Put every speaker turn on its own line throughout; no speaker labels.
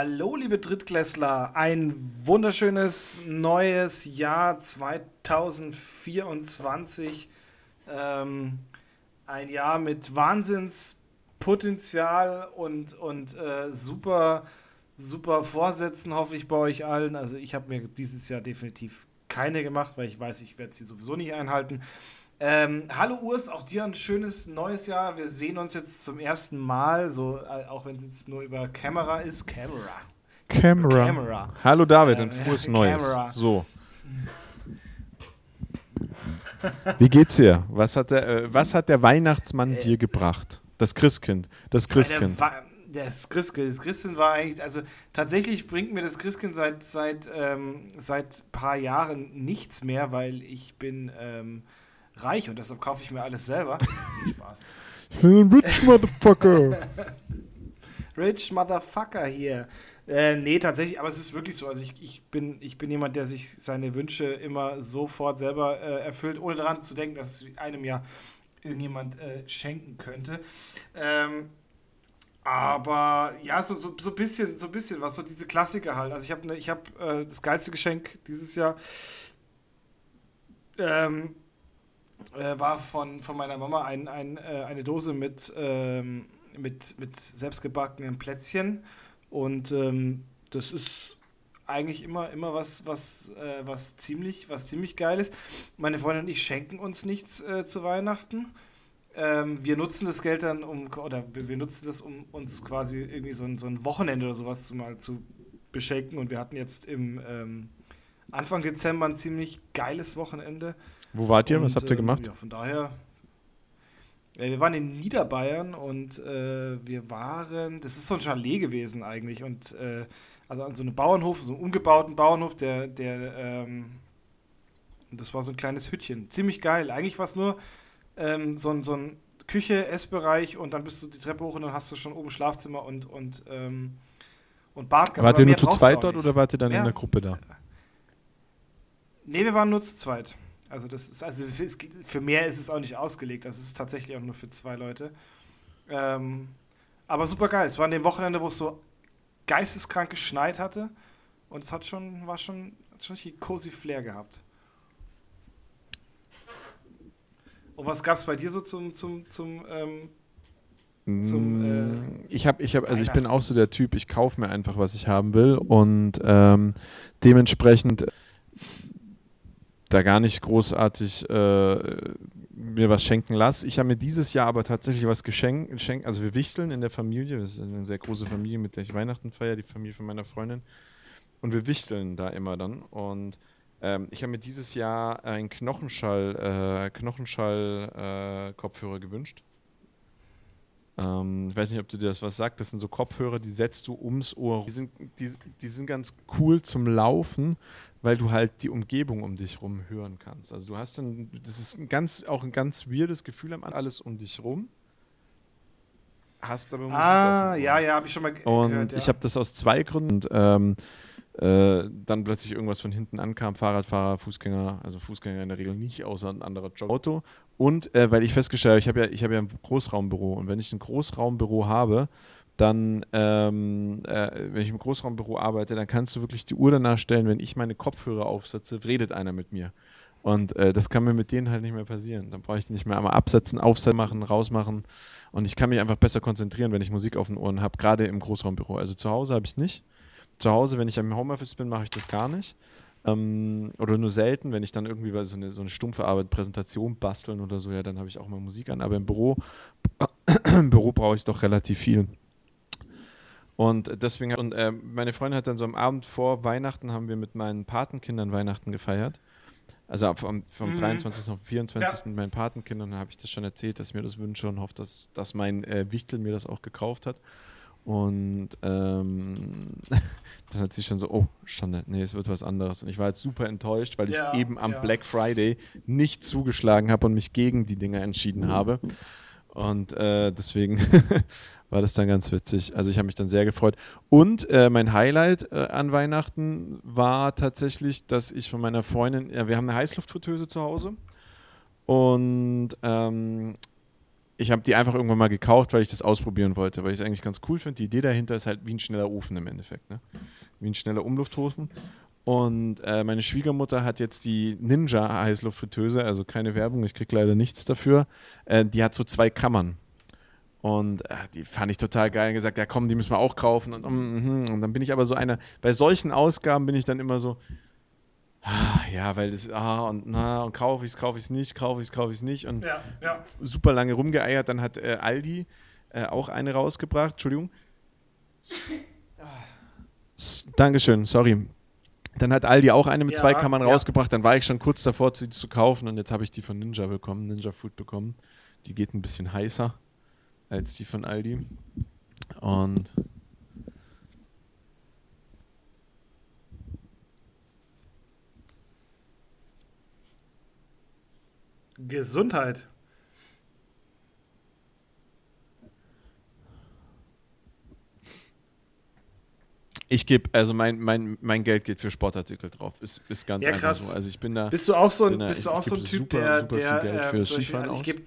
Hallo, liebe Drittklässler, ein wunderschönes neues Jahr 2024. Ähm, ein Jahr mit Wahnsinnspotenzial und, und äh, super, super Vorsätzen, hoffe ich bei euch allen. Also ich habe mir dieses Jahr definitiv keine gemacht, weil ich weiß, ich werde sie sowieso nicht einhalten. Ähm, hallo Urs, auch dir ein schönes neues Jahr. Wir sehen uns jetzt zum ersten Mal, so äh, auch wenn es jetzt nur über Kamera ist. Kamera.
Camera. Camera. Hallo David, ein frohes äh, Neues. Camera. So. Wie geht's dir? Was hat der, äh, was hat der Weihnachtsmann äh, dir gebracht? Das Christkind. Das Christkind.
Das Christkind, das Christkind war eigentlich, also tatsächlich bringt mir das Christkind seit seit ähm, seit paar Jahren nichts mehr, weil ich bin ähm, reich und deshalb kaufe ich mir alles selber. Spaß.
Ich bin ein Rich Motherfucker.
Rich Motherfucker hier. Äh, nee, tatsächlich, aber es ist wirklich so. Also ich, ich, bin, ich bin jemand, der sich seine Wünsche immer sofort selber äh, erfüllt, ohne daran zu denken, dass es einem ja irgendjemand äh, schenken könnte. Ähm, aber ja, so, so, so, bisschen, so ein bisschen was, so diese Klassiker halt. Also ich habe ne, hab, äh, das geilste Geschenk dieses Jahr. Ähm, äh, war von, von meiner Mama ein, ein, äh, eine Dose mit, ähm, mit, mit selbstgebackenen Plätzchen. Und ähm, das ist eigentlich immer, immer was, was, äh, was, ziemlich, was ziemlich geil ist. Meine Freundin und ich schenken uns nichts äh, zu Weihnachten. Ähm, wir nutzen das Geld dann, um, oder wir nutzen das, um uns quasi irgendwie so ein, so ein Wochenende oder sowas zu, mal zu beschenken. Und wir hatten jetzt im ähm, Anfang Dezember ein ziemlich geiles Wochenende.
Wo wart ihr? Und, Was habt ihr gemacht?
ja, von daher. Äh, wir waren in Niederbayern und äh, wir waren, das ist so ein Chalet gewesen eigentlich und äh, also an so einem Bauernhof, so einem umgebauten Bauernhof, der, der, ähm, das war so ein kleines Hüttchen. Ziemlich geil. Eigentlich war es nur ähm, so, ein, so ein Küche, Essbereich und dann bist du die Treppe hoch und dann hast du schon oben Schlafzimmer und, und, ähm, und Bad.
Wart ihr nur zu zweit dort oder wart ihr dann mehr? in der Gruppe da?
Nee, wir waren nur zu zweit. Also das ist, also für mehr ist es auch nicht ausgelegt. Das ist tatsächlich auch nur für zwei Leute. Ähm, aber super geil. Es war an dem Wochenende, wo es so geisteskrank geschneit hatte. Und es hat schon, war schon, hat schon richtig cozy Flair gehabt. Und was gab es bei dir so zum, zum, zum, ähm,
zum äh, ich habe, ich habe, also ich bin auch so der Typ, ich kaufe mir einfach, was ich haben will und ähm, dementsprechend da gar nicht großartig äh, mir was schenken lasse. Ich habe mir dieses Jahr aber tatsächlich was geschenkt. Geschenk, also wir wichteln in der Familie. Das ist eine sehr große Familie, mit der ich Weihnachten feiere, die Familie von meiner Freundin. Und wir wichteln da immer dann. Und ähm, ich habe mir dieses Jahr einen Knochenschall, äh, Knochenschall äh, gewünscht. Ähm, ich weiß nicht, ob du dir das was sagst. Das sind so Kopfhörer, die setzt du ums Ohr. Die sind, die, die sind ganz cool zum Laufen, weil du halt die Umgebung um dich rum hören kannst. Also du hast dann, das ist ein ganz, auch ein ganz weirdes Gefühl am alles um dich rum. Hast aber
Musik Ah, ja, ja, habe ich schon mal
Und gehört, ja. ich habe das aus zwei Gründen. Und, ähm, äh, dann plötzlich irgendwas von hinten ankam, Fahrradfahrer, Fußgänger, also Fußgänger in der Regel nicht, außer ein anderer Job. Auto. Und äh, weil ich festgestellt habe, ich habe ja, ich hab ja ein Großraumbüro und wenn ich ein Großraumbüro habe, dann, ähm, äh, wenn ich im Großraumbüro arbeite, dann kannst du wirklich die Uhr danach stellen, wenn ich meine Kopfhörer aufsetze, redet einer mit mir. Und äh, das kann mir mit denen halt nicht mehr passieren. Dann brauche ich nicht mehr einmal absetzen, aufsetzen machen, rausmachen. Und ich kann mich einfach besser konzentrieren, wenn ich Musik auf den Ohren habe, gerade im Großraumbüro. Also zu Hause habe ich es nicht. Zu Hause, wenn ich im Homeoffice bin, mache ich das gar nicht. Ähm, oder nur selten, wenn ich dann irgendwie so eine, so eine stumpfe Arbeit, Präsentation basteln oder so, ja, dann habe ich auch mal Musik an. Aber im Büro, Büro brauche ich doch relativ viel. Und deswegen, und äh, meine Freundin hat dann so am Abend vor Weihnachten haben wir mit meinen Patenkindern Weihnachten gefeiert. Also vom, vom mhm. 23. auf 24. Ja. mit meinen Patenkindern habe ich das schon erzählt, dass ich mir das wünsche und hoffe, dass, dass mein äh, Wichtel mir das auch gekauft hat. Und ähm, dann hat sie schon so, oh, Schande, nee, es wird was anderes. Und ich war jetzt super enttäuscht, weil ja, ich eben am ja. Black Friday nicht zugeschlagen habe und mich gegen die Dinger entschieden mhm. habe. Und äh, deswegen war das dann ganz witzig. Also ich habe mich dann sehr gefreut. Und äh, mein Highlight äh, an Weihnachten war tatsächlich, dass ich von meiner Freundin, ja, wir haben eine Heißluftfritteuse zu Hause. Und ähm, ich habe die einfach irgendwann mal gekauft, weil ich das ausprobieren wollte, weil ich es eigentlich ganz cool finde. Die Idee dahinter ist halt wie ein schneller Ofen im Endeffekt, ne? wie ein schneller Umluftofen. Und äh, meine Schwiegermutter hat jetzt die Ninja Heißluftfritteuse, also keine Werbung, ich kriege leider nichts dafür. Äh, die hat so zwei Kammern. Und äh, die fand ich total geil. Und gesagt, ja komm, die müssen wir auch kaufen. Und, mm, mm, und dann bin ich aber so einer, bei solchen Ausgaben bin ich dann immer so, ah, ja, weil das, ah, und na, und kaufe ich es, kaufe ich es nicht, kaufe ich es, kaufe ich es nicht. Und
Ja, ja.
super lange rumgeeiert. Dann hat äh, Aldi äh, auch eine rausgebracht. Entschuldigung. Dankeschön, sorry. Dann hat Aldi auch eine mit
Ja,
zwei Kammern rausgebracht. Dann war ich schon kurz davor, sie zu kaufen. Und jetzt habe ich die von Ninja bekommen, Ninja Food bekommen. Die geht ein bisschen heißer als die von Aldi. Und
Gesundheit.
ich gebe, also mein, mein, mein Geld geht für Sportartikel drauf. Ist, ist ganz
Ja,
einfach
krass.
so. Also ich bin da.
Bist du auch so ein,
bin da-
bist du auch so ein Typ,
super,
der,
super
der
viel Geld
äh,
für
Beispiel,
Skifahren
also ich gebe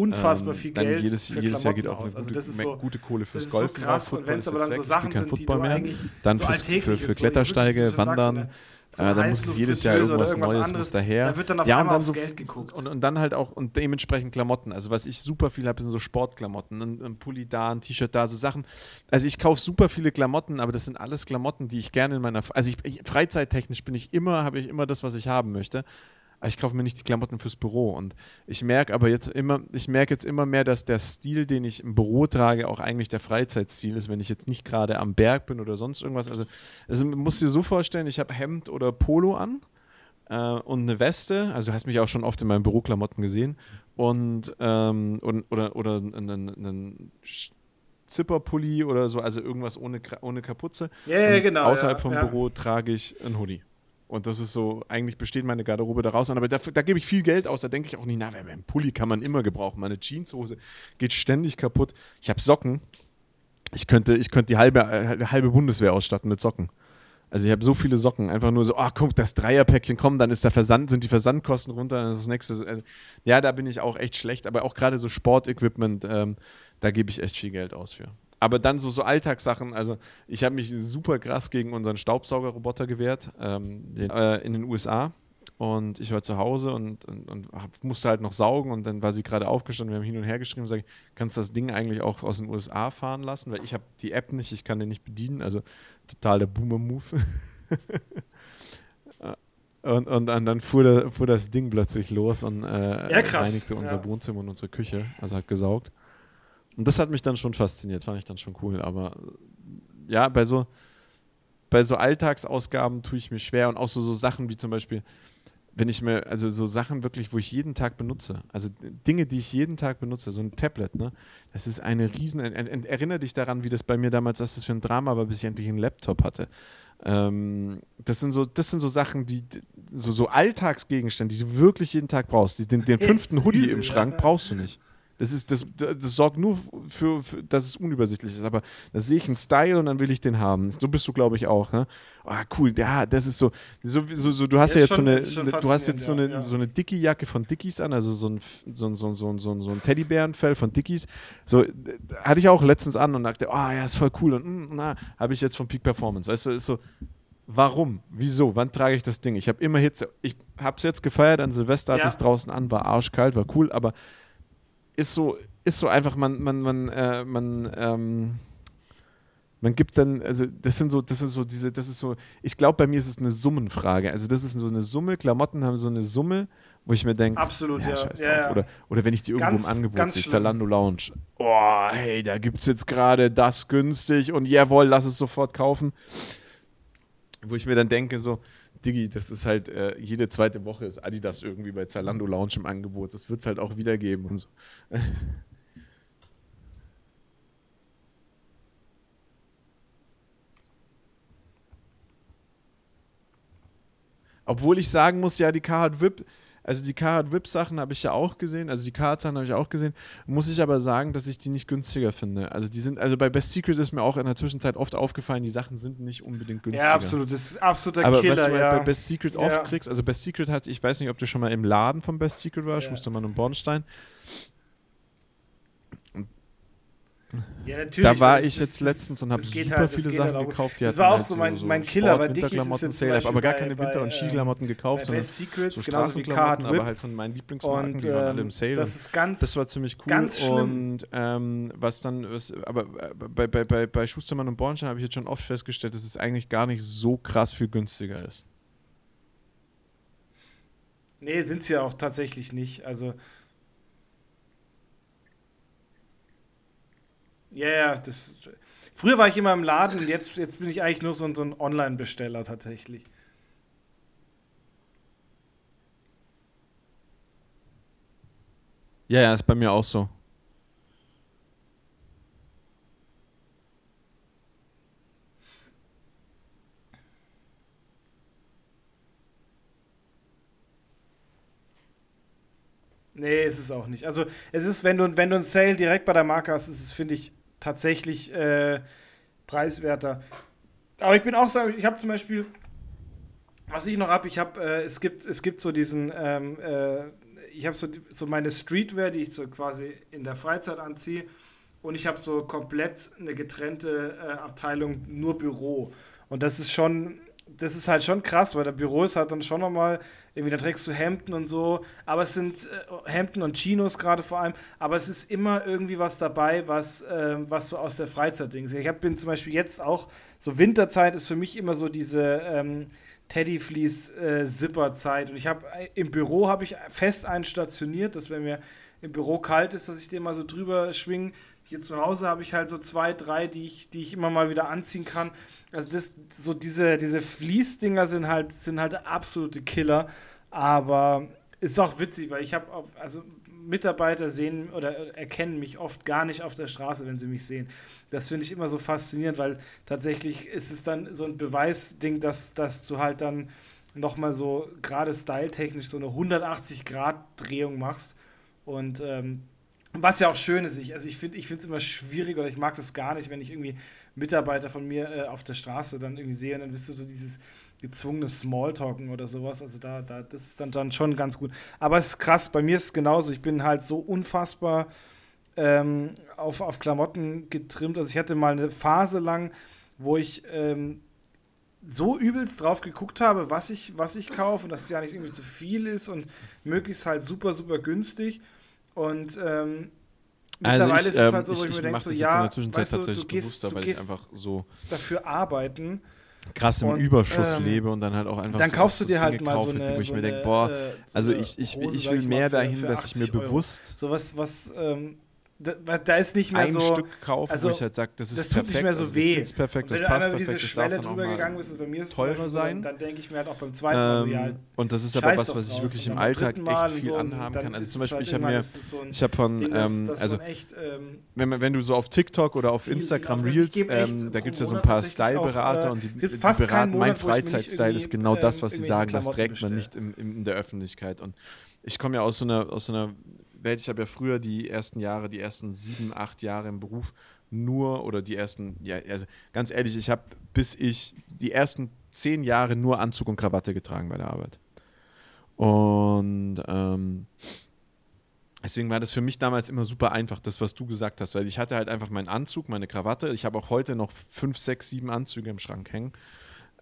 unfassbar
Ähm,
viel
dann
Geld
jedes,
für
jedes Jahr geht
Klamotten
auch eine
aus.
gute,
Also das ist so,
gute Kohle fürs
ist so krass. Und wenn es aber dann so Sachen sind, die du
mehr.
eigentlich
Dann
so
fürs, für, für Klettersteige,
so
Wandern.
so
äh,
eine
da muss jedes Jahr
oder
irgendwas Neues
anderes,
muss daher.
Da wird dann auf
ja, und
einmal
dann
aufs
so,
Geld geguckt.
Und, und dann halt auch, und dementsprechend Klamotten. Also was ich super viel habe, sind so Sportklamotten. Ein, ein Pulli da, ein T-Shirt da, so Sachen. Also ich kaufe super viele Klamotten, aber das sind alles Klamotten, die ich gerne in meiner, also ich, ich, freizeittechnisch bin ich immer, habe ich immer das, was ich haben möchte. Ich kaufe mir nicht die Klamotten fürs Büro. Und ich merke aber jetzt immer, ich merke jetzt immer mehr, dass der Stil, den ich im Büro trage, auch eigentlich der Freizeitstil ist, wenn ich jetzt nicht gerade am Berg bin oder sonst irgendwas. Also, also man muss dir so vorstellen, ich habe Hemd oder Polo an äh, und eine Weste. Also du hast mich auch schon oft in meinen Büroklamotten gesehen. Und, ähm, und oder, oder einen, einen Zipperpulli oder so, also irgendwas ohne, ohne Kapuze.
ja, ja,
Und
genau.
Außerhalb
ja,
vom
ja.
Büro trage ich ein Hoodie. Und das ist so, eigentlich besteht meine Garderobe daraus aber da, da gebe ich viel Geld aus. Da denke ich auch nicht, na, einen Pulli kann man immer gebrauchen. Meine Jeanshose geht ständig kaputt. Ich habe Socken. Ich könnte, ich könnte die halbe, äh, halbe Bundeswehr ausstatten mit Socken. Also ich habe so viele Socken, einfach nur so, ah, guck, das Dreierpäckchen kommt, dann ist der Versand, sind die Versandkosten runter, dann ist das nächste. Also, ja, da bin ich auch echt schlecht, aber auch gerade so Sportequipment, ähm, da gebe ich echt viel Geld aus für. Aber dann so, so Alltagssachen, also ich habe mich super krass gegen unseren Staubsaugerroboter gewehrt ähm, den, äh, in den USA. Und ich war zu Hause und, und, und musste halt noch saugen und dann war sie gerade aufgestanden, wir haben hin und her geschrieben, sage ich, kannst du das Ding eigentlich auch aus den USA fahren lassen? Weil ich habe die App nicht, ich kann den nicht bedienen, also total der Boomer-Move. und, und dann, dann fuhr, der, fuhr das Ding plötzlich los und äh,
Ja,
reinigte unser
ja.
Wohnzimmer und unsere Küche, also hat gesaugt. Und das hat mich dann schon fasziniert, fand ich dann schon cool. Aber äh, ja, bei so, bei so Alltagsausgaben tue ich mir schwer und auch so, so Sachen wie zum Beispiel, wenn ich mir, also so Sachen wirklich, wo ich jeden Tag benutze, also Dinge, die ich jeden Tag benutze, so ein Tablet, ne, das ist eine riesen, er, er, erinnere dich daran, wie das bei mir damals, was das für ein Drama war, bis ich endlich einen Laptop hatte. Ähm, das sind so, das sind so Sachen, die, so, so Alltagsgegenstände, die du wirklich jeden Tag brauchst. Die, den, den fünften Hoodie im Schrank brauchst du nicht. Das, ist, das, das, das sorgt nur für, für, dass es unübersichtlich ist. Aber da sehe ich einen Style und dann will ich den haben. So bist du, glaube ich, auch. Ne? Ah, cool. Ja, das ist so. so, so, so du hast
Ja,
ja, jetzt
schon-
so eine, du hast jetzt so eine,
ja,
so eine Dickie-Jacke von Dickies an, also so ein, so ein, so ein, so ein, so ein, so ein Teddybärenfell von Dickies. So, hatte ich auch letztens an und dachte, oh ja, ist voll cool. Und mm, na, habe ich jetzt von Peak Performance. Weißt du, ist so. Warum? Wieso? Wann trage ich das Ding? Ich habe immer Hitze. Ich habe es jetzt gefeiert an Silvester, hatte
Ja.
ich es draußen an, war arschkalt, war cool, aber ist so, ist so einfach, man, man, man, äh, man, ähm, man gibt dann, also das sind so, das ist so diese, das ist so, ich glaube, bei mir ist es eine Summenfrage. Also das ist so eine Summe, Klamotten haben so eine Summe, wo ich mir denke,
Absolut, ja. Ja, ja.
Oder, oder wenn ich die irgendwo
Ganz-
im Angebot sehe. Zalando Lounge. Oh, hey, da gibt es jetzt gerade das günstig und jawohl, lass es sofort kaufen. Wo ich mir dann denke, so, Diggi, das ist halt, äh, jede zweite Woche ist Adidas irgendwie bei Zalando Lounge im Angebot. Das wird es halt auch wieder geben und so. Obwohl ich sagen muss, ja, die Carhartt Whip, also die Carhartt Whip Sachen habe ich ja auch gesehen, also die Carhartt Sachen habe ich auch gesehen, muss ich aber sagen, dass ich die nicht günstiger finde. Also die sind, also bei Best Secret ist mir auch in der Zwischenzeit oft aufgefallen, die Sachen sind nicht unbedingt günstiger.
Ja, absolut. Das ist absoluter
Aber
Killer,
was du halt
ja.
bei Best Secret
Ja.
oft kriegst, also Best Secret hat, ich weiß nicht, ob du schon mal im Laden von Best Secret warst,
Ja.
Schustermann und Bornstein.
Ja, natürlich.
Da war
weil
ich
das-
jetzt
das-
letztens und habe
das
super
halt- das
viele Sachen
halt
gekauft. Die
Das war auch
halt
so mein, mein Killer. Bei Dickies ist jetzt
Sale, aber gar
bei-
keine Winter-
bei,
und Skiklamotten gekauft, sondern
Secrets,
so
genauso wie Card
aber halt von meinen Lieblingsmarken,
Und
die waren alle
ähm,
im Sale.
das ist ganz,
das war ziemlich cool.
ganz schlimm.
Und ähm, was dann, was, aber äh, bei, bei, bei, bei Schustermann und Bornstein habe ich jetzt schon oft festgestellt, dass es eigentlich gar nicht so krass viel günstiger ist.
Nee, sind sie ja auch tatsächlich nicht. Also. Ja, ja, das. Früher war ich immer im Laden und jetzt, jetzt bin ich eigentlich nur so, ein- so ein Online-Besteller tatsächlich.
Ja, ja, ist bei mir auch so.
Nee, ist es auch nicht. Also, es ist, wenn du, wenn du einen Sale direkt bei der Marke hast, ist es, finde ich, tatsächlich äh, preiswerter. Aber ich bin auch ich habe zum Beispiel, was ich noch habe, ich habe, äh, es gibt, es gibt so diesen, ähm, äh, ich habe so, so meine Streetwear, die ich so quasi in der Freizeit anziehe. Und ich habe so komplett eine getrennte äh, Abteilung, nur Büro. Und das ist schon, das ist halt schon krass, weil der Büro ist halt dann schon nochmal, irgendwie, da trägst du Hemden und so, aber es sind äh, Hemden und Chinos gerade vor allem, aber es ist immer irgendwie was dabei, was, äh, was so aus der Freizeit ist. Ich hab, bin zum Beispiel jetzt auch, so Winterzeit ist für mich immer so diese ähm, Teddyfleece-Zipper-Zeit und ich habe im Büro habe ich fest einen stationiert, dass wenn mir im Büro kalt ist, dass ich den mal so drüber schwinge. Hier zu Hause habe ich halt so zwei, drei, die ich, die ich immer mal wieder anziehen kann. Also das, so diese, diese Fließdinger sind halt, sind halt absolute Killer. Aber ist auch witzig, weil ich habe, also Mitarbeiter sehen oder erkennen mich oft gar nicht auf der Straße, wenn sie mich sehen. Das finde ich immer so faszinierend, weil tatsächlich ist es dann so ein Beweisding, dass, dass du halt dann nochmal so gerade styletechnisch so eine 180-Grad-Drehung machst. Und ähm, was ja auch schön ist, ich, also ich finde es immer schwierig oder ich mag das gar nicht, wenn ich irgendwie Mitarbeiter von mir äh, auf der Straße dann irgendwie sehe und dann bist du so dieses gezwungene Smalltalken oder sowas. Also da, da, das ist dann, dann schon ganz gut. Aber es ist krass, bei mir ist es genauso. Ich bin halt so unfassbar ähm, auf, auf Klamotten getrimmt. Also ich hatte mal eine Phase lang, wo ich ähm, so übelst drauf geguckt habe, was ich, was ich kaufe und dass es ja nicht irgendwie zu viel ist und möglichst halt super, super günstig. Und ähm,
Also
mittlerweile
ich,
ist es
ähm,
halt so, wo
ich,
ich, mir denke, so,
jetzt in
ja,
der Zwischenzeit
weißt du,
tatsächlich
du gehst,
bewusster, weil ich einfach so
dafür arbeiten.
krass im
Und,
Überschuss
ähm,
lebe und dann halt auch einfach
Dann
so
kaufst du dir halt
Dinge
mal so eine,
wo ich
so
mir denke, boah,
äh, so
also ich, ich,
Hose,
ich will mehr
für-
dahin,
für
dass ich mir
80 Euro.
bewusst
So was, was, ähm, da, da ist nicht mehr
ein
so.
Stück kaufe,
also,
wo ich halt sage, das ist
das tut
perfekt,
nicht mehr so
also
weh.
das sitzt perfekt, das
wenn du
passt
einmal über
perfekt,
diese Schwelle drüber gegangen bist, ist bei mir ist
teurer
so,
sein.
dann denke ich mir halt auch beim zweiten Mal so, ja,
Ähm, und das ist aber was, was ich wirklich im Alltag echt viel
so,
anhaben kann. Also
ist
zum Beispiel,
halt
ich habe
irgendwann
mir,
ist so ein
ich habe von,
Ding,
ähm,
das
also
echt, ähm,
wenn, wenn du so auf TikTok oder auf Instagram
ausreißt.
Reels, ähm, da gibt es ja so ein paar
auch,
Style-Berater
äh,
und die, die beraten, mein Freizeitstyle ist genau das,
ähm,
was sie sagen, das trägt man nicht in der Öffentlichkeit. Und ich komme ja aus so einer, aus so einer Welt, ich habe ja früher die ersten Jahre, die ersten sieben, acht Jahre im Beruf nur oder die ersten, ja, also ganz ehrlich, ich habe bis ich die ersten zehn Jahre nur Anzug und Krawatte getragen bei der Arbeit. Und ähm, deswegen war das für mich damals immer super einfach, das, was du gesagt hast, weil ich hatte halt einfach meinen Anzug, meine Krawatte. Ich habe auch heute noch fünf, sechs, sieben Anzüge im Schrank hängen.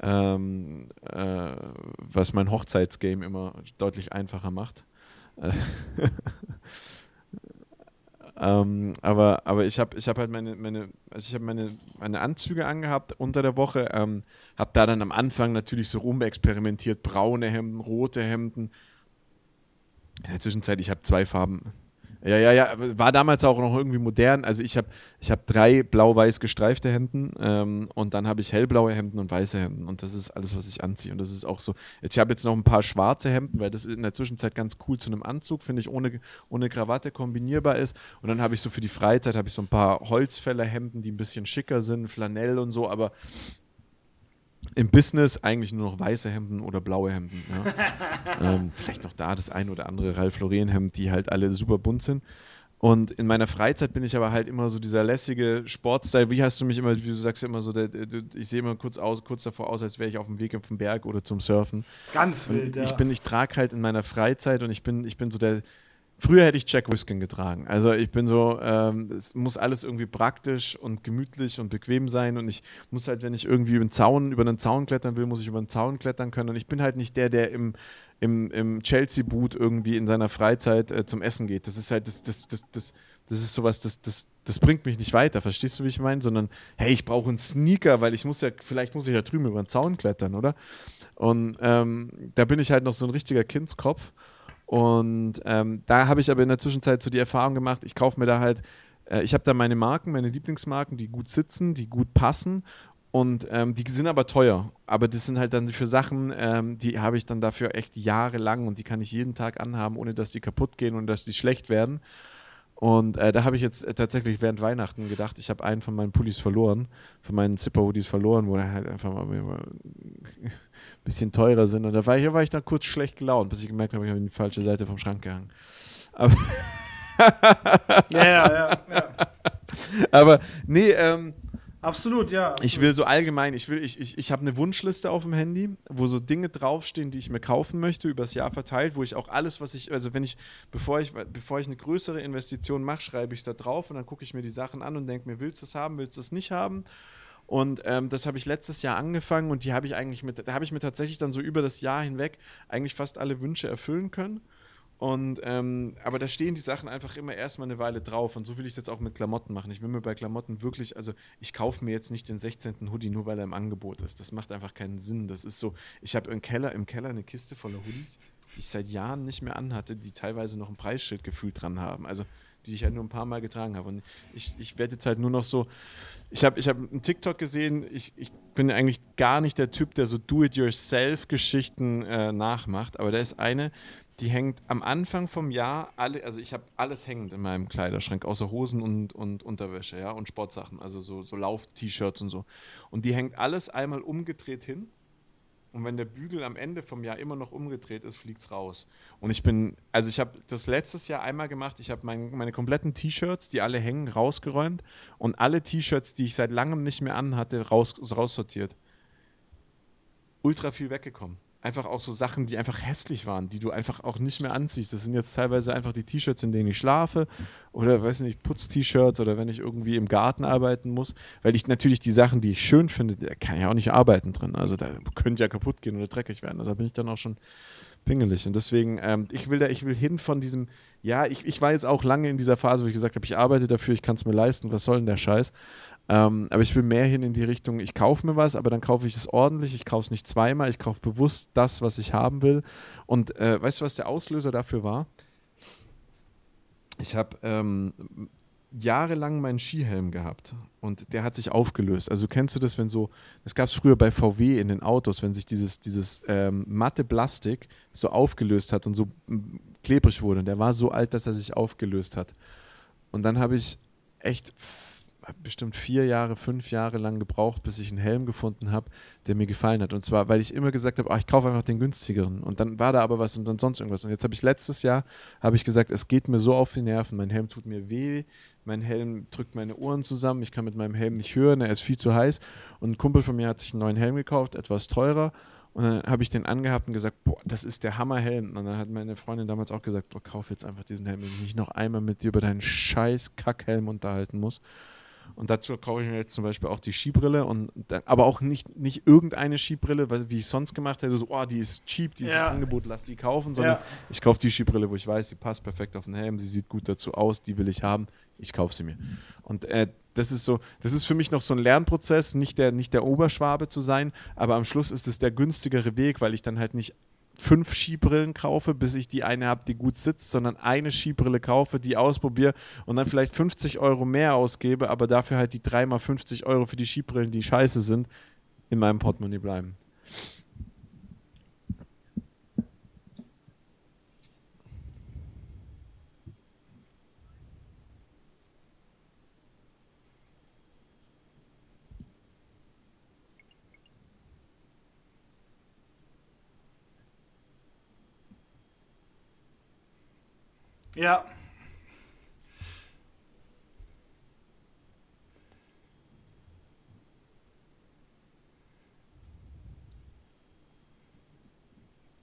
Ähm, äh, was mein Hochzeitsgame immer deutlich einfacher macht. Äh, ähm, aber, aber ich habe ich hab halt meine, meine, also ich habe meine, meine Anzüge angehabt unter der Woche, ähm, habe da dann am Anfang natürlich so rumexperimentiert, braune Hemden, rote Hemden. In der Zwischenzeit, ich habe zwei Farben. Ja, ja, ja, war damals auch noch irgendwie modern. Also ich habe ich hab drei blau-weiß gestreifte Hemden ähm, und dann habe ich hellblaue Hemden und weiße Hemden und das ist alles, was ich anziehe und das ist auch so. Jetzt, ich habe jetzt noch ein paar schwarze Hemden, weil das in der Zwischenzeit ganz cool zu einem Anzug, finde ich, ohne, ohne Krawatte kombinierbar ist und dann habe ich so für die Freizeit, habe ich so ein paar Holzfällerhemden, die ein bisschen schicker sind, Flanell und so, aber im Business eigentlich nur noch weiße Hemden oder blaue Hemden. Ja. ähm, vielleicht noch da das ein oder andere Ralph Lauren Hemd, die halt alle super bunt sind. Und in meiner Freizeit bin ich aber halt immer so dieser lässige Sportstyle. Wie hast du mich immer, wie du sagst immer so, der, der, ich sehe immer kurz, aus, kurz davor aus, als wäre ich auf dem Weg auf den Berg oder zum Surfen.
Ganz wild, ja.
ich bin, ich trage halt in meiner Freizeit und ich bin, ich bin so der, Früher hätte ich Jack Whiskin getragen. Also ich bin so, ähm, es muss alles irgendwie praktisch und gemütlich und bequem sein und ich muss halt, wenn ich irgendwie über einen Zaun, über einen Zaun klettern will, muss ich über einen Zaun klettern können und ich bin halt nicht der, der im, im, im Chelsea-Boot irgendwie in seiner Freizeit äh, zum Essen geht. Das ist halt, das, das, das, das, das ist sowas, das, das, das bringt mich nicht weiter, verstehst du, wie ich meine? Sondern, hey, ich brauche einen Sneaker, weil ich muss ja, vielleicht muss ich ja drüben über einen Zaun klettern, oder? Und ähm, da bin ich halt noch so ein richtiger Kindskopf. Und ähm, da habe ich aber in der Zwischenzeit so die Erfahrung gemacht, ich kaufe mir da halt, äh, ich habe da meine Marken, meine Lieblingsmarken, die gut sitzen, die gut passen und ähm, die sind aber teuer. Aber das sind halt dann für Sachen, ähm, die habe ich dann dafür echt jahrelang und die kann ich jeden Tag anhaben, ohne dass die kaputt gehen und dass die schlecht werden. Und äh, da habe ich jetzt tatsächlich während Weihnachten gedacht, ich habe einen von meinen Pullis verloren, von meinen Zipper-Hoodies verloren, wo er halt einfach mal ein bisschen teurer sind. Und da war ich, war ich dann kurz schlecht gelaunt, bis ich gemerkt habe, ich habe in die falsche Seite vom Schrank gehangen. Aber
ja, ja, ja, ja.
Aber nee, ähm,
Absolut, ja. Absolut.
Ich will so allgemein, ich will, ich, ich, ich habe eine Wunschliste auf dem Handy, wo so Dinge draufstehen, die ich mir kaufen möchte, übers Jahr verteilt, wo ich auch alles, was ich, also wenn ich, bevor ich, bevor ich eine größere Investition mache, schreibe ich es da drauf und dann gucke ich mir die Sachen an und denke mir, willst du es haben, willst du es nicht haben? Und ähm, das habe ich letztes Jahr angefangen und die habe ich eigentlich mit, da habe ich mir tatsächlich dann so über das Jahr hinweg eigentlich fast alle Wünsche erfüllen können. Und ähm, aber da stehen die Sachen einfach immer erstmal eine Weile drauf. Und so will ich es jetzt auch mit Klamotten machen. Ich will mir bei Klamotten wirklich, also ich kaufe mir jetzt nicht den 16. Hoodie, nur weil er im Angebot ist. Das macht einfach keinen Sinn. Das ist so, ich habe im Keller, im Keller eine Kiste voller Hoodies, die ich seit Jahren nicht mehr anhatte, die teilweise noch ein Preisschild gefühlt dran haben. Also die ich halt nur ein paar Mal getragen habe. Und ich, ich werde jetzt halt nur noch so. Ich habe ich hab einen TikTok gesehen, ich, ich bin eigentlich gar nicht der Typ, der so Do-it-yourself-Geschichten äh, nachmacht, aber da ist eine, die hängt am Anfang vom Jahr alle, also ich habe alles hängend in meinem Kleiderschrank, außer Hosen und, und Unterwäsche, ja, und Sportsachen, also so, so Lauf-T-Shirts und so. Und die hängt alles einmal umgedreht hin. Und wenn der Bügel am Ende vom Jahr immer noch umgedreht ist, fliegt es raus. Und ich bin, also ich habe das letztes Jahr einmal gemacht, ich habe mein, meine kompletten T-Shirts, die alle hängen, rausgeräumt und alle T-Shirts, die ich seit langem nicht mehr anhatte, raus, raussortiert. Ultra viel weggekommen einfach auch so Sachen, die einfach hässlich waren, die du einfach auch nicht mehr anziehst. Das sind jetzt teilweise einfach die T-Shirts, in denen ich schlafe oder, weiß nicht, Putz-T-Shirts oder wenn ich irgendwie im Garten arbeiten muss, weil ich natürlich die Sachen, die ich schön finde, da kann ich auch nicht arbeiten drin. Also da könnte ja kaputt gehen oder dreckig werden. Also da bin ich dann auch schon pingelig. Und deswegen, ähm, ich will da, ich will hin von diesem, ja, ich, ich war jetzt auch lange in dieser Phase, wo ich gesagt habe, ich arbeite dafür, ich kann es mir leisten, was soll denn der Scheiß? Ähm, aber ich will mehr hin in die Richtung, ich kaufe mir was, aber dann kaufe ich es ordentlich, ich kaufe es nicht zweimal, ich kaufe bewusst das, was ich haben will. Und äh, weißt du, was der Auslöser dafür war? Ich habe ähm, jahrelang meinen Skihelm gehabt und der hat sich aufgelöst. Also kennst du das, wenn so, das gab es früher bei VW in den Autos, wenn sich dieses, dieses ähm, matte Plastik so aufgelöst hat und so klebrig wurde. Und der war so alt, dass er sich aufgelöst hat. Und dann habe ich echt bestimmt vier Jahre, fünf Jahre lang gebraucht, bis ich einen Helm gefunden habe, der mir gefallen hat. Und zwar, weil ich immer gesagt habe, ach, ich kaufe einfach den günstigeren. Und dann war da aber was und dann sonst irgendwas. Und jetzt habe ich letztes Jahr, habe ich gesagt, es geht mir so auf die Nerven, mein Helm tut mir weh, mein Helm drückt meine Ohren zusammen, ich kann mit meinem Helm nicht hören, er ist viel zu heiß. Und ein Kumpel von mir hat sich einen neuen Helm gekauft, etwas teurer. Und dann habe ich den angehabt und gesagt, boah, das ist der Hammerhelm. Und dann hat meine Freundin damals auch gesagt, boah, kauf jetzt einfach diesen Helm, wenn ich mich noch einmal mit dir über deinen scheiß Kackhelm unterhalten muss. Und dazu kaufe ich mir jetzt zum Beispiel auch die Skibrille und dann, aber auch nicht, nicht irgendeine Skibrille, weil, wie ich sonst gemacht hätte, so, oh, die ist cheap, die ist ja. im Angebot, lass die kaufen, sondern ja. ich kaufe die Skibrille, wo ich weiß, sie passt perfekt auf den Helm, sie sieht gut dazu aus, die will ich haben, ich kaufe sie mir. Und äh, das ist so, das ist für mich noch so ein Lernprozess, nicht der, nicht der Oberschwabe zu sein, aber am Schluss ist es der günstigere Weg, weil ich dann halt nicht fünf Skibrillen kaufe, bis ich die eine habe, die gut sitzt, sondern eine Skibrille kaufe, die ausprobiere und dann vielleicht 50 Euro mehr ausgebe, aber dafür halt die dreimal 50 Euro für die Skibrillen, die scheiße sind, in meinem Portemonnaie bleiben.
Ja.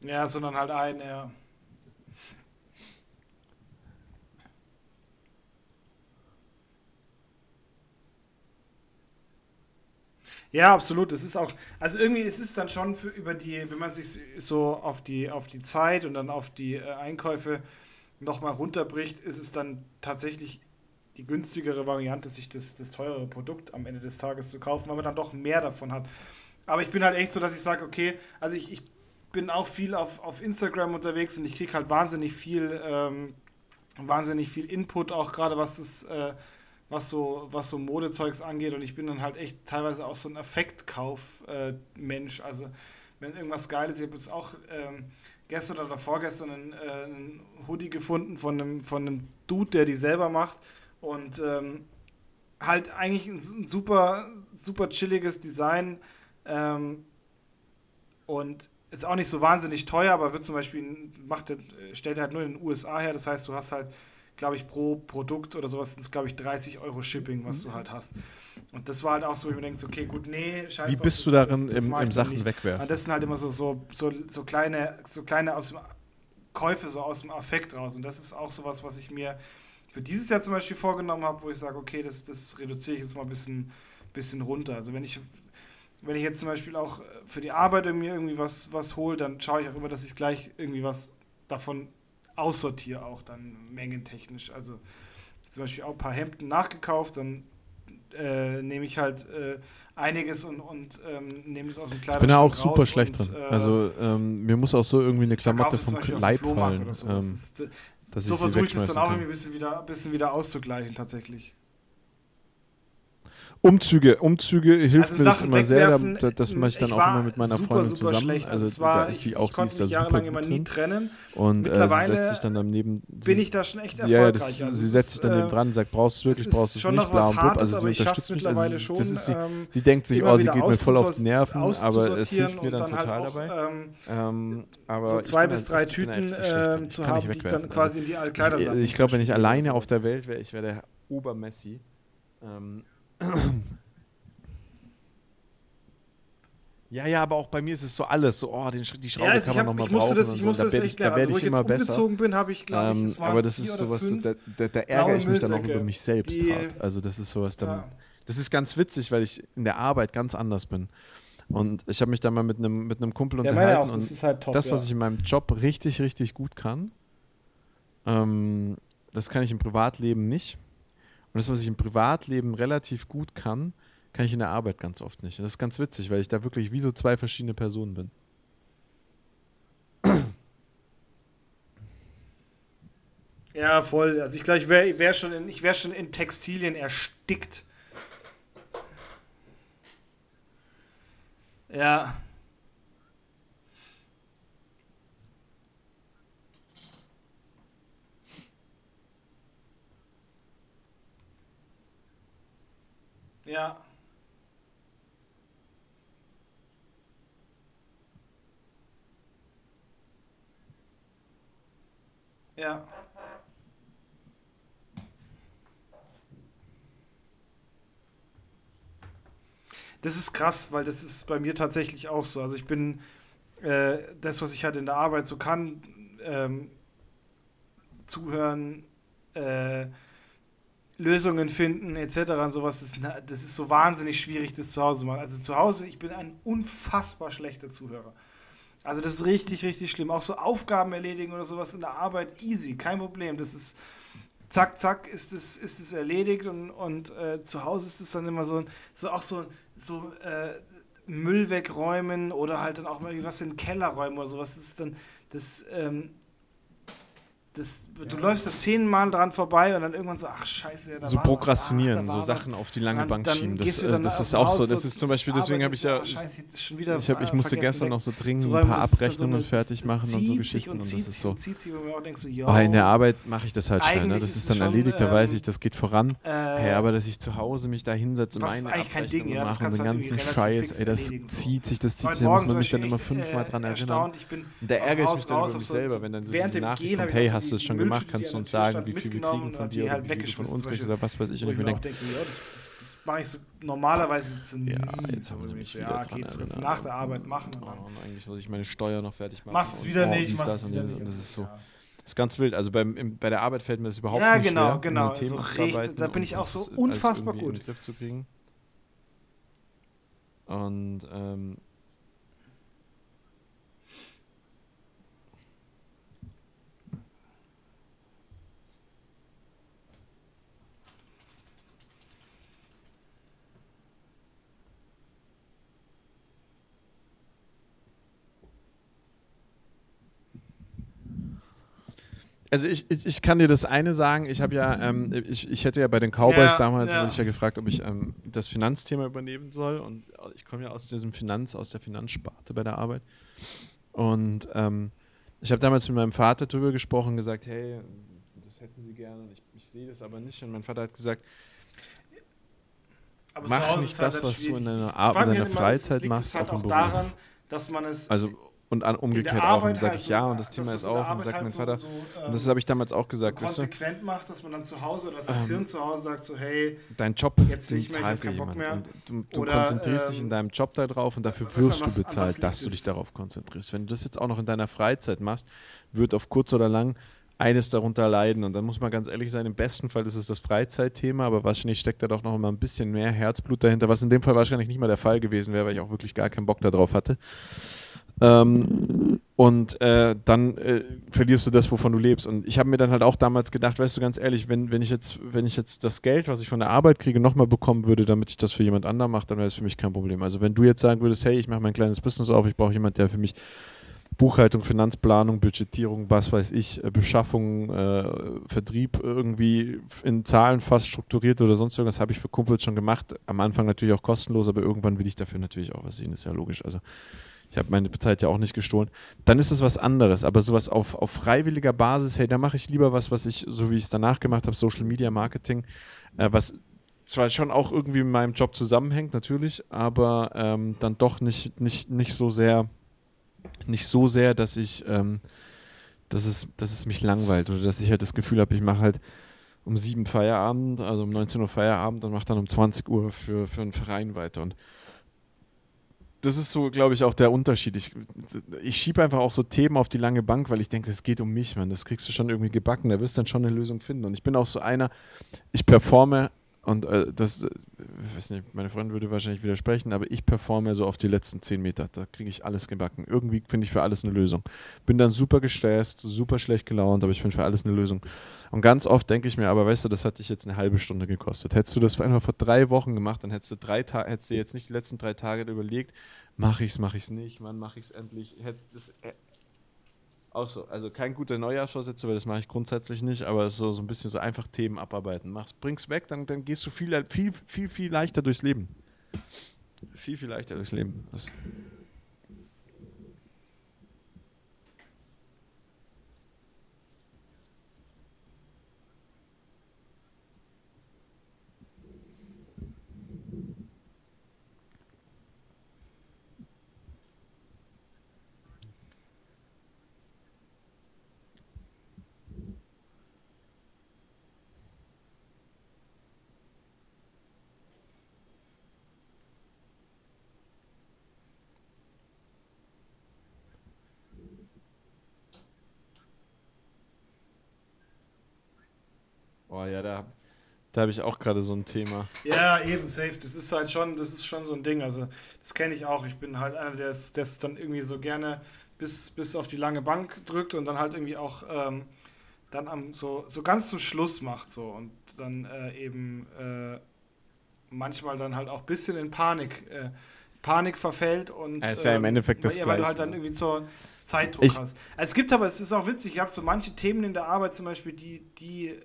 Ja, sondern halt ein, ja. Ja, absolut. Es ist auch, also irgendwie ist es dann schon für über die, wenn man sich so auf die, auf die Zeit und dann auf die äh, Einkäufe nochmal runterbricht, ist es dann tatsächlich die günstigere Variante, sich das, das teurere Produkt am Ende des Tages zu kaufen, weil man dann doch mehr davon hat. Aber ich bin halt echt so, dass ich sage, okay, also ich, ich bin auch viel auf, auf Instagram unterwegs und ich kriege halt wahnsinnig viel, ähm, wahnsinnig viel Input, auch gerade was das äh, was so, was so Modezeugs angeht. Und ich bin dann halt echt teilweise auch so ein Effektkauf-Mensch. Äh, also, wenn irgendwas geil ist, ich habe jetzt auch ähm, gestern oder vorgestern einen, äh, einen, Hoodie gefunden von einem, von einem Dude, der die selber macht. Und ähm, halt eigentlich ein, super, super chilliges Design. Ähm, und ist auch nicht so wahnsinnig teuer, aber wird zum Beispiel, macht, stellt halt nur in den USA her. Das heißt, du hast halt glaube ich, pro Produkt oder sowas sind es, glaube ich, 30 Euro Shipping, was du halt hast. Und das war halt auch so, wo ich mir denke, okay, gut, nee,
scheiße. Wie bist das, du darin das, das, im, im Sachen wegwerfen?
Und das sind halt immer so, so, so, so, kleine, so kleine aus dem Käufe, so aus dem Affekt raus. Und das ist auch sowas, was ich mir für dieses Jahr zum Beispiel vorgenommen habe, wo ich sage, okay, das, das reduziere ich jetzt mal ein bisschen, bisschen runter. Also wenn ich wenn ich jetzt zum Beispiel auch für die Arbeit mir irgendwie was, was hole, dann schaue ich auch immer, dass ich gleich irgendwie was davon aussortiere, auch dann mengentechnisch. Also zum Beispiel auch ein paar Hemden nachgekauft, dann äh, nehme ich halt äh, einiges und, und ähm, nehme es aus dem Kleiderschrank
Ich bin ja auch super schlecht und, drin. Äh, also ähm, mir muss auch so irgendwie eine Klamotte vom Leib fallen. So. Ähm,
ist, so versuche ich das dann auch irgendwie ein bisschen wieder, bisschen wieder auszugleichen tatsächlich.
Umzüge, Umzüge hilft also mir das immer sehr, da, das mache ich dann auch immer mit meiner super, Freundin zusammen.
Schlecht. Also, also war, da ist sie auch, ich, ich sie ist da super immer nie trennen.
Und äh, sie setzt sich dann daneben.
Bin ich da schon echt
erfolgreich. Ja, das, also sie setzt sich dann neben dran und sagt, brauchst du wirklich, brauchst du es nicht, bla und blub. Also sie unterstützt mich. Also
schon,
das ist sie, ähm, sie denkt sich, oh, sie geht mir voll auf die Nerven, aber es hilft mir dann halt total dabei.
Ähm, so zwei bis drei Tüten ähm, zu haben, die ich dann quasi in die Altkleider
Ich glaube, wenn ich alleine auf der Welt wäre, ich wäre der Obermessi. Ja, ja, aber auch bei mir ist es so alles so, oh, den, die Schraube ja, also kann man nochmal brauchen.
Das, ich musste das echt lernen. Da also, ich immer besser. bin, habe ich, glaube ich,
es ähm, Aber das ist sowas, da, da, da ärgere ich mich dann auch über mich selbst die, hart. Also das ist sowas, dann, ja. das ist ganz witzig, weil ich in der Arbeit ganz anders bin. Und ich habe mich da mal mit einem mit Kumpel ja, unterhalten auch, das und halt top, das, was ich in meinem Job richtig, richtig gut kann, ähm, das kann ich im Privatleben nicht. Und das, was ich im Privatleben relativ gut kann, kann ich in der Arbeit ganz oft nicht. das ist ganz witzig, weil ich da wirklich wie so zwei verschiedene Personen bin.
Ja, voll. Also ich glaube, ich wäre wär schon, wär schon in Textilien erstickt. Ja. Ja. Ja. Das ist krass, weil das ist bei mir tatsächlich auch so. Also ich bin äh, das, was ich halt in der Arbeit so kann, ähm, zuhören, äh, Lösungen finden etc. und sowas, das, das ist so wahnsinnig schwierig, das zu Hause zu machen. Also zu Hause, ich bin ein unfassbar schlechter Zuhörer. Also das ist richtig, richtig schlimm. Auch so Aufgaben erledigen oder sowas in der Arbeit, easy, kein Problem. Das ist zack, zack, ist es, ist erledigt und, und äh, zu Hause ist es dann immer so, so auch so, so äh, Müll wegräumen oder halt dann auch mal was in den Keller räumen oder sowas. Das ist dann, das ähm, das, du läufst da zehnmal dran vorbei und dann irgendwann so, ach scheiße, ja,
da So prokrastinieren, ach, so Sachen auf die lange Bank schieben. Das, äh, das ist auch so, das ist zum Beispiel, deswegen habe ich ja, ich, ich, hab, ich musste gestern noch so dringend ein paar Abrechnungen so fertig machen und so Geschichten und, das ist so. Aber in der Arbeit mache ich das halt schnell, ne? das ist dann erledigt, da weiß ich, das geht voran. Hey, aber dass ich zu Hause mich da hinsetze und eine Abrechnung mache und den ganzen Scheiß, ey, das zieht sich, das zieht sich, da muss man mich dann immer fünfmal dran erinnern. Da ärgere ich mich dann über mich selber, wenn dann so diese Nachricht kommt, hey, hast hast du es schon gemacht? Kannst du uns sagen, wie viel wir kriegen von dir
halt
oder wie viel von uns kriegst oder was weiß ich? Und ich mir denke,
so, ja, das, das, das mache ich so normalerweise
jetzt nie. Ja, jetzt haben sie mich wieder ja,
okay, dran jetzt nach der Arbeit machen.
Und, oh, und eigentlich muss ich meine Steuer noch fertig machen.
Machst es wieder nicht,
machst
das wieder
nicht. Und das ist so. Das ist ganz wild. Also beim, im, bei der Arbeit fällt mir das überhaupt ja, nicht
genau,
schwer.
genau, genau. So da bin ich auch so unfassbar gut.
In den Griff zu kriegen. Und ähm, Also ich, ich, ich, kann dir das eine sagen, ich habe ja, ähm, ich, ich hätte ja bei den Cowboys ja, damals, ja. wurde ich ja gefragt, ob ich ähm, das Finanzthema übernehmen soll. Und ich komme ja aus diesem Finanz, aus der Finanzsparte bei der Arbeit. Und ähm, ich habe damals mit meinem Vater drüber gesprochen gesagt, hey, das hätten sie gerne. Ich, ich sehe das aber nicht. Und mein Vater hat gesagt, aber mach nicht das, was du in deiner, Ar deiner Freizeit machst,
halt auch, auch daran, dass man es
also und an, umgekehrt auch. Und sage halt ich ja, und das Thema ist auch. Und sagt halt mein Vater. So, so, und das habe ich damals auch gesagt.
So konsequent du? macht, dass man dann zu Hause oder dass das ähm, Hirn zu Hause sagt, so, hey,
dein Job, jetzt den zahlt dir jemand. Und du, du oder, konzentrierst ähm, dich in ähm, deinem Job darauf und dafür wirst du bezahlt, dass du dich darauf konzentrierst. Wenn du das jetzt auch noch in deiner Freizeit machst, wird auf kurz oder lang eines darunter leiden. Und dann muss man ganz ehrlich sein, im besten Fall ist es das Freizeitthema, aber wahrscheinlich steckt da doch noch immer ein bisschen mehr Herzblut dahinter, was in dem Fall wahrscheinlich nicht mal der Fall gewesen wäre, weil ich auch wirklich gar keinen Bock darauf hatte. Ähm, und äh, dann äh, verlierst du das, wovon du lebst. Und ich habe mir dann halt auch damals gedacht, weißt du, ganz ehrlich, wenn, wenn, ich, jetzt, wenn ich jetzt das Geld, was ich von der Arbeit kriege, nochmal bekommen würde, damit ich das für jemand anderen mache, dann wäre es für mich kein Problem. Also wenn du jetzt sagen würdest, hey, ich mache mein kleines Business auf, ich brauche jemanden, der für mich Buchhaltung, Finanzplanung, Budgetierung, was weiß ich, äh, Beschaffung, äh, Vertrieb irgendwie in Zahlen fast strukturiert oder sonst irgendwas habe ich für Kumpels schon gemacht. Am Anfang natürlich auch kostenlos, aber irgendwann will ich dafür natürlich auch was sehen, ist ja logisch. Also ich habe meine Zeit ja auch nicht gestohlen, dann ist es was anderes. Aber sowas auf, auf freiwilliger Basis, hey, da mache ich lieber was, was ich, so wie ich es danach gemacht habe, Social Media Marketing, äh, was zwar schon auch irgendwie mit meinem Job zusammenhängt, natürlich, aber ähm, dann doch nicht, nicht, nicht so sehr, nicht so sehr, dass ich, ähm, dass, es, dass es mich langweilt oder dass ich halt das Gefühl habe, ich mache halt um sieben Feierabend, also um 19 Uhr Feierabend und mache dann um 20 Uhr für, für einen Verein weiter. Und das ist so, glaube ich, auch der Unterschied. Ich, ich schiebe einfach auch so Themen auf die lange Bank, weil ich denke, es geht um mich, man. Das kriegst du schon irgendwie gebacken. Da wirst du dann schon eine Lösung finden. Und ich bin auch so einer, ich performe und äh, das, äh, ich weiß nicht, meine Freundin würde wahrscheinlich widersprechen, aber ich performe so auf die letzten zehn Meter. Da kriege ich alles gebacken. Irgendwie finde ich für alles eine Lösung. Bin dann super gestresst, super schlecht gelaunt, aber ich finde für alles eine Lösung. Und ganz oft denke ich mir, aber weißt du, das hat dich jetzt eine halbe Stunde gekostet. Hättest du das einfach vor drei Wochen gemacht, dann hättest du drei Tage, hättest du jetzt nicht die letzten drei Tage überlegt, mache ich es, mache ich es nicht, wann mache ich es endlich. Hättest, äh, auch so. Also kein guter Neujahrsvorsätze, weil das mache ich grundsätzlich nicht, aber so, so ein bisschen so einfach Themen abarbeiten. Mach's, bring's weg, dann, dann gehst du viel, viel, viel, viel leichter durchs Leben. Viel, viel leichter durchs Leben. Das Ja, da, da habe ich auch gerade so ein Thema.
Ja, eben, safe. Das ist halt schon, das ist schon so ein Ding. Also, das kenne ich auch. Ich bin halt einer, der es dann irgendwie so gerne bis, bis auf die lange Bank drückt und dann halt irgendwie auch ähm, dann am, so, so ganz zum Schluss macht. So. Und dann äh, eben äh, manchmal dann halt auch ein bisschen in Panik, äh, Panik verfällt und.
Ja, ist ja im ähm, Endeffekt das
weil,
Gleiche.
Weil du halt dann irgendwie so Zeitdruck ich, hast. Also es gibt aber, es ist auch witzig, ich habe so manche Themen in der Arbeit zum Beispiel, die, die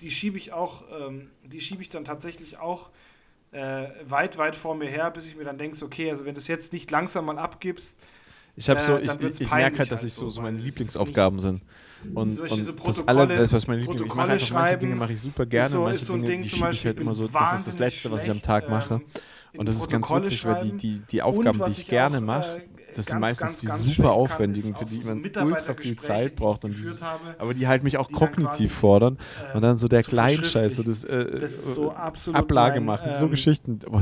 die schiebe ich auch, ähm, die schiebe ich dann tatsächlich auch äh, weit, weit vor mir her, bis ich mir dann denke, okay, also wenn du es jetzt nicht langsam mal abgibst,
ich habe so, äh, ich, ich, ich merke halt, dass halt ich so, so meine Lieblingsaufgaben sind. Und, und so das alle, was meine Lieblings, ich mache einfach manche Dinge mache ich super gerne, so, manche so Dinge, die schiebe ich halt immer so, das ist das Letzte, was ich am Tag mache. Ähm, und das ist ganz witzig, weil die, die, die Aufgaben, die ich gerne mache, äh, das sind meistens die super aufwendigen, für die man ultra viel Zeit braucht. Und dieses, aber die halt mich auch kognitiv fordern. Äh, und dann so der Kleinscheiß, so das, äh, das so Ablage machen, ähm, so Geschichten. Oh,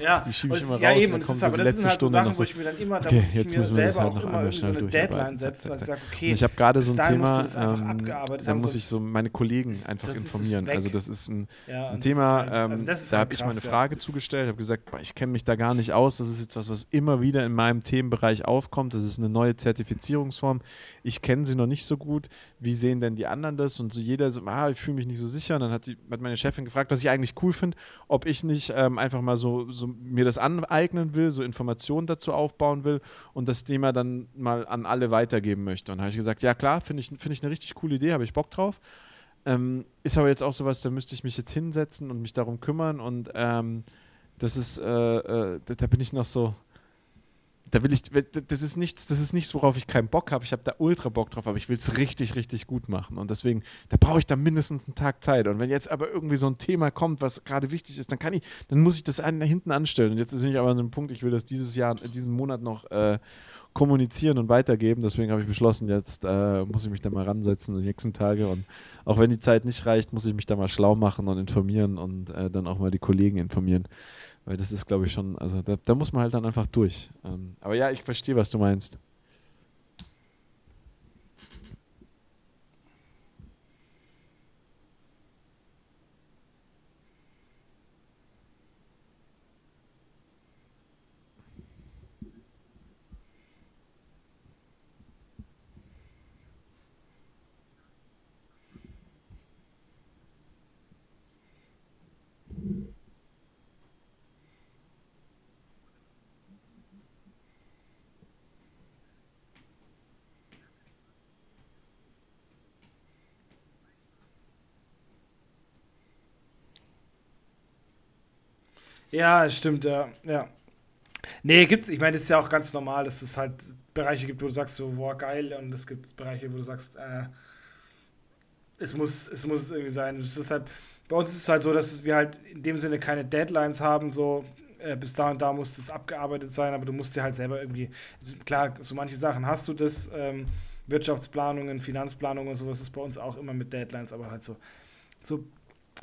Ja,
die schiebe ich immer
ja
raus.
eben, und das, ist, aber das sind halt so Sachen, wo ich mir dann immer, da
okay,
muss ich
jetzt
mir
müssen wir das
selber
halt
auch
noch
immer
einmal
irgendwie so eine
schnell
Deadline setzen,
Zack, zack,
sage, okay,
ich habe gerade so ein Thema, ähm, da muss ich so meine Kollegen einfach informieren.
weg.
Also das ist ein,
Ja,
ein
und
Thema,
ist halt, also
ähm,
ist
da
halt
habe ich meine
ja.
Frage zugestellt, habe gesagt, ich kenne mich da gar nicht aus. Das ist jetzt was, was immer wieder in meinem Themenbereich aufkommt. Das ist eine neue Zertifizierungsform. Ich kenne sie noch nicht so gut. Wie sehen denn die anderen das? Und so jeder so, ah, ich fühle mich nicht so sicher. Und dann hat, die, hat meine Chefin gefragt, was ich eigentlich cool finde, ob ich nicht ähm, einfach mal so, so mir das aneignen will, so Informationen dazu aufbauen will und das Thema dann mal an alle weitergeben möchte. Und habe ich gesagt, ja klar, finde ich, find ich eine richtig coole Idee, habe ich Bock drauf. Ähm, ist aber jetzt auch sowas, da müsste ich mich jetzt hinsetzen und mich darum kümmern und ähm, das ist, äh, äh, da, da bin ich noch so, da will ich, das ist nichts, das ist nichts, worauf ich keinen Bock habe. Ich habe da ultra Bock drauf, aber ich will es richtig, richtig gut machen. Und deswegen, da brauche ich da mindestens einen Tag Zeit. Und wenn jetzt aber irgendwie so ein Thema kommt, was gerade wichtig ist, dann kann ich, dann muss ich das an, hinten anstellen. Und jetzt bin ich aber an einem Punkt, ich will das dieses Jahr, diesen Monat noch äh, kommunizieren und weitergeben. Deswegen habe ich beschlossen, jetzt äh, muss ich mich da mal ransetzen die nächsten Tage. Und auch wenn die Zeit nicht reicht, muss ich mich da mal schlau machen und informieren und äh, dann auch mal die Kollegen informieren. Weil das ist, glaube ich, schon, also da, da muss man halt dann einfach durch. Ähm, aber ja, ich verstehe, was du meinst.
Ja, stimmt, ja. ja. Nee, gibt's, ich meine, das ist ja auch ganz normal, dass es halt Bereiche gibt, wo du sagst, so, boah, geil, und es gibt Bereiche, wo du sagst, äh, es muss, es muss irgendwie sein. Ist halt, bei uns ist es halt so, dass wir halt in dem Sinne keine Deadlines haben, so äh, bis da und da muss das abgearbeitet sein, aber du musst dir halt selber irgendwie, klar, so manche Sachen hast du das, ähm, Wirtschaftsplanungen, Finanzplanungen und sowas ist bei uns auch immer mit Deadlines, aber halt so, so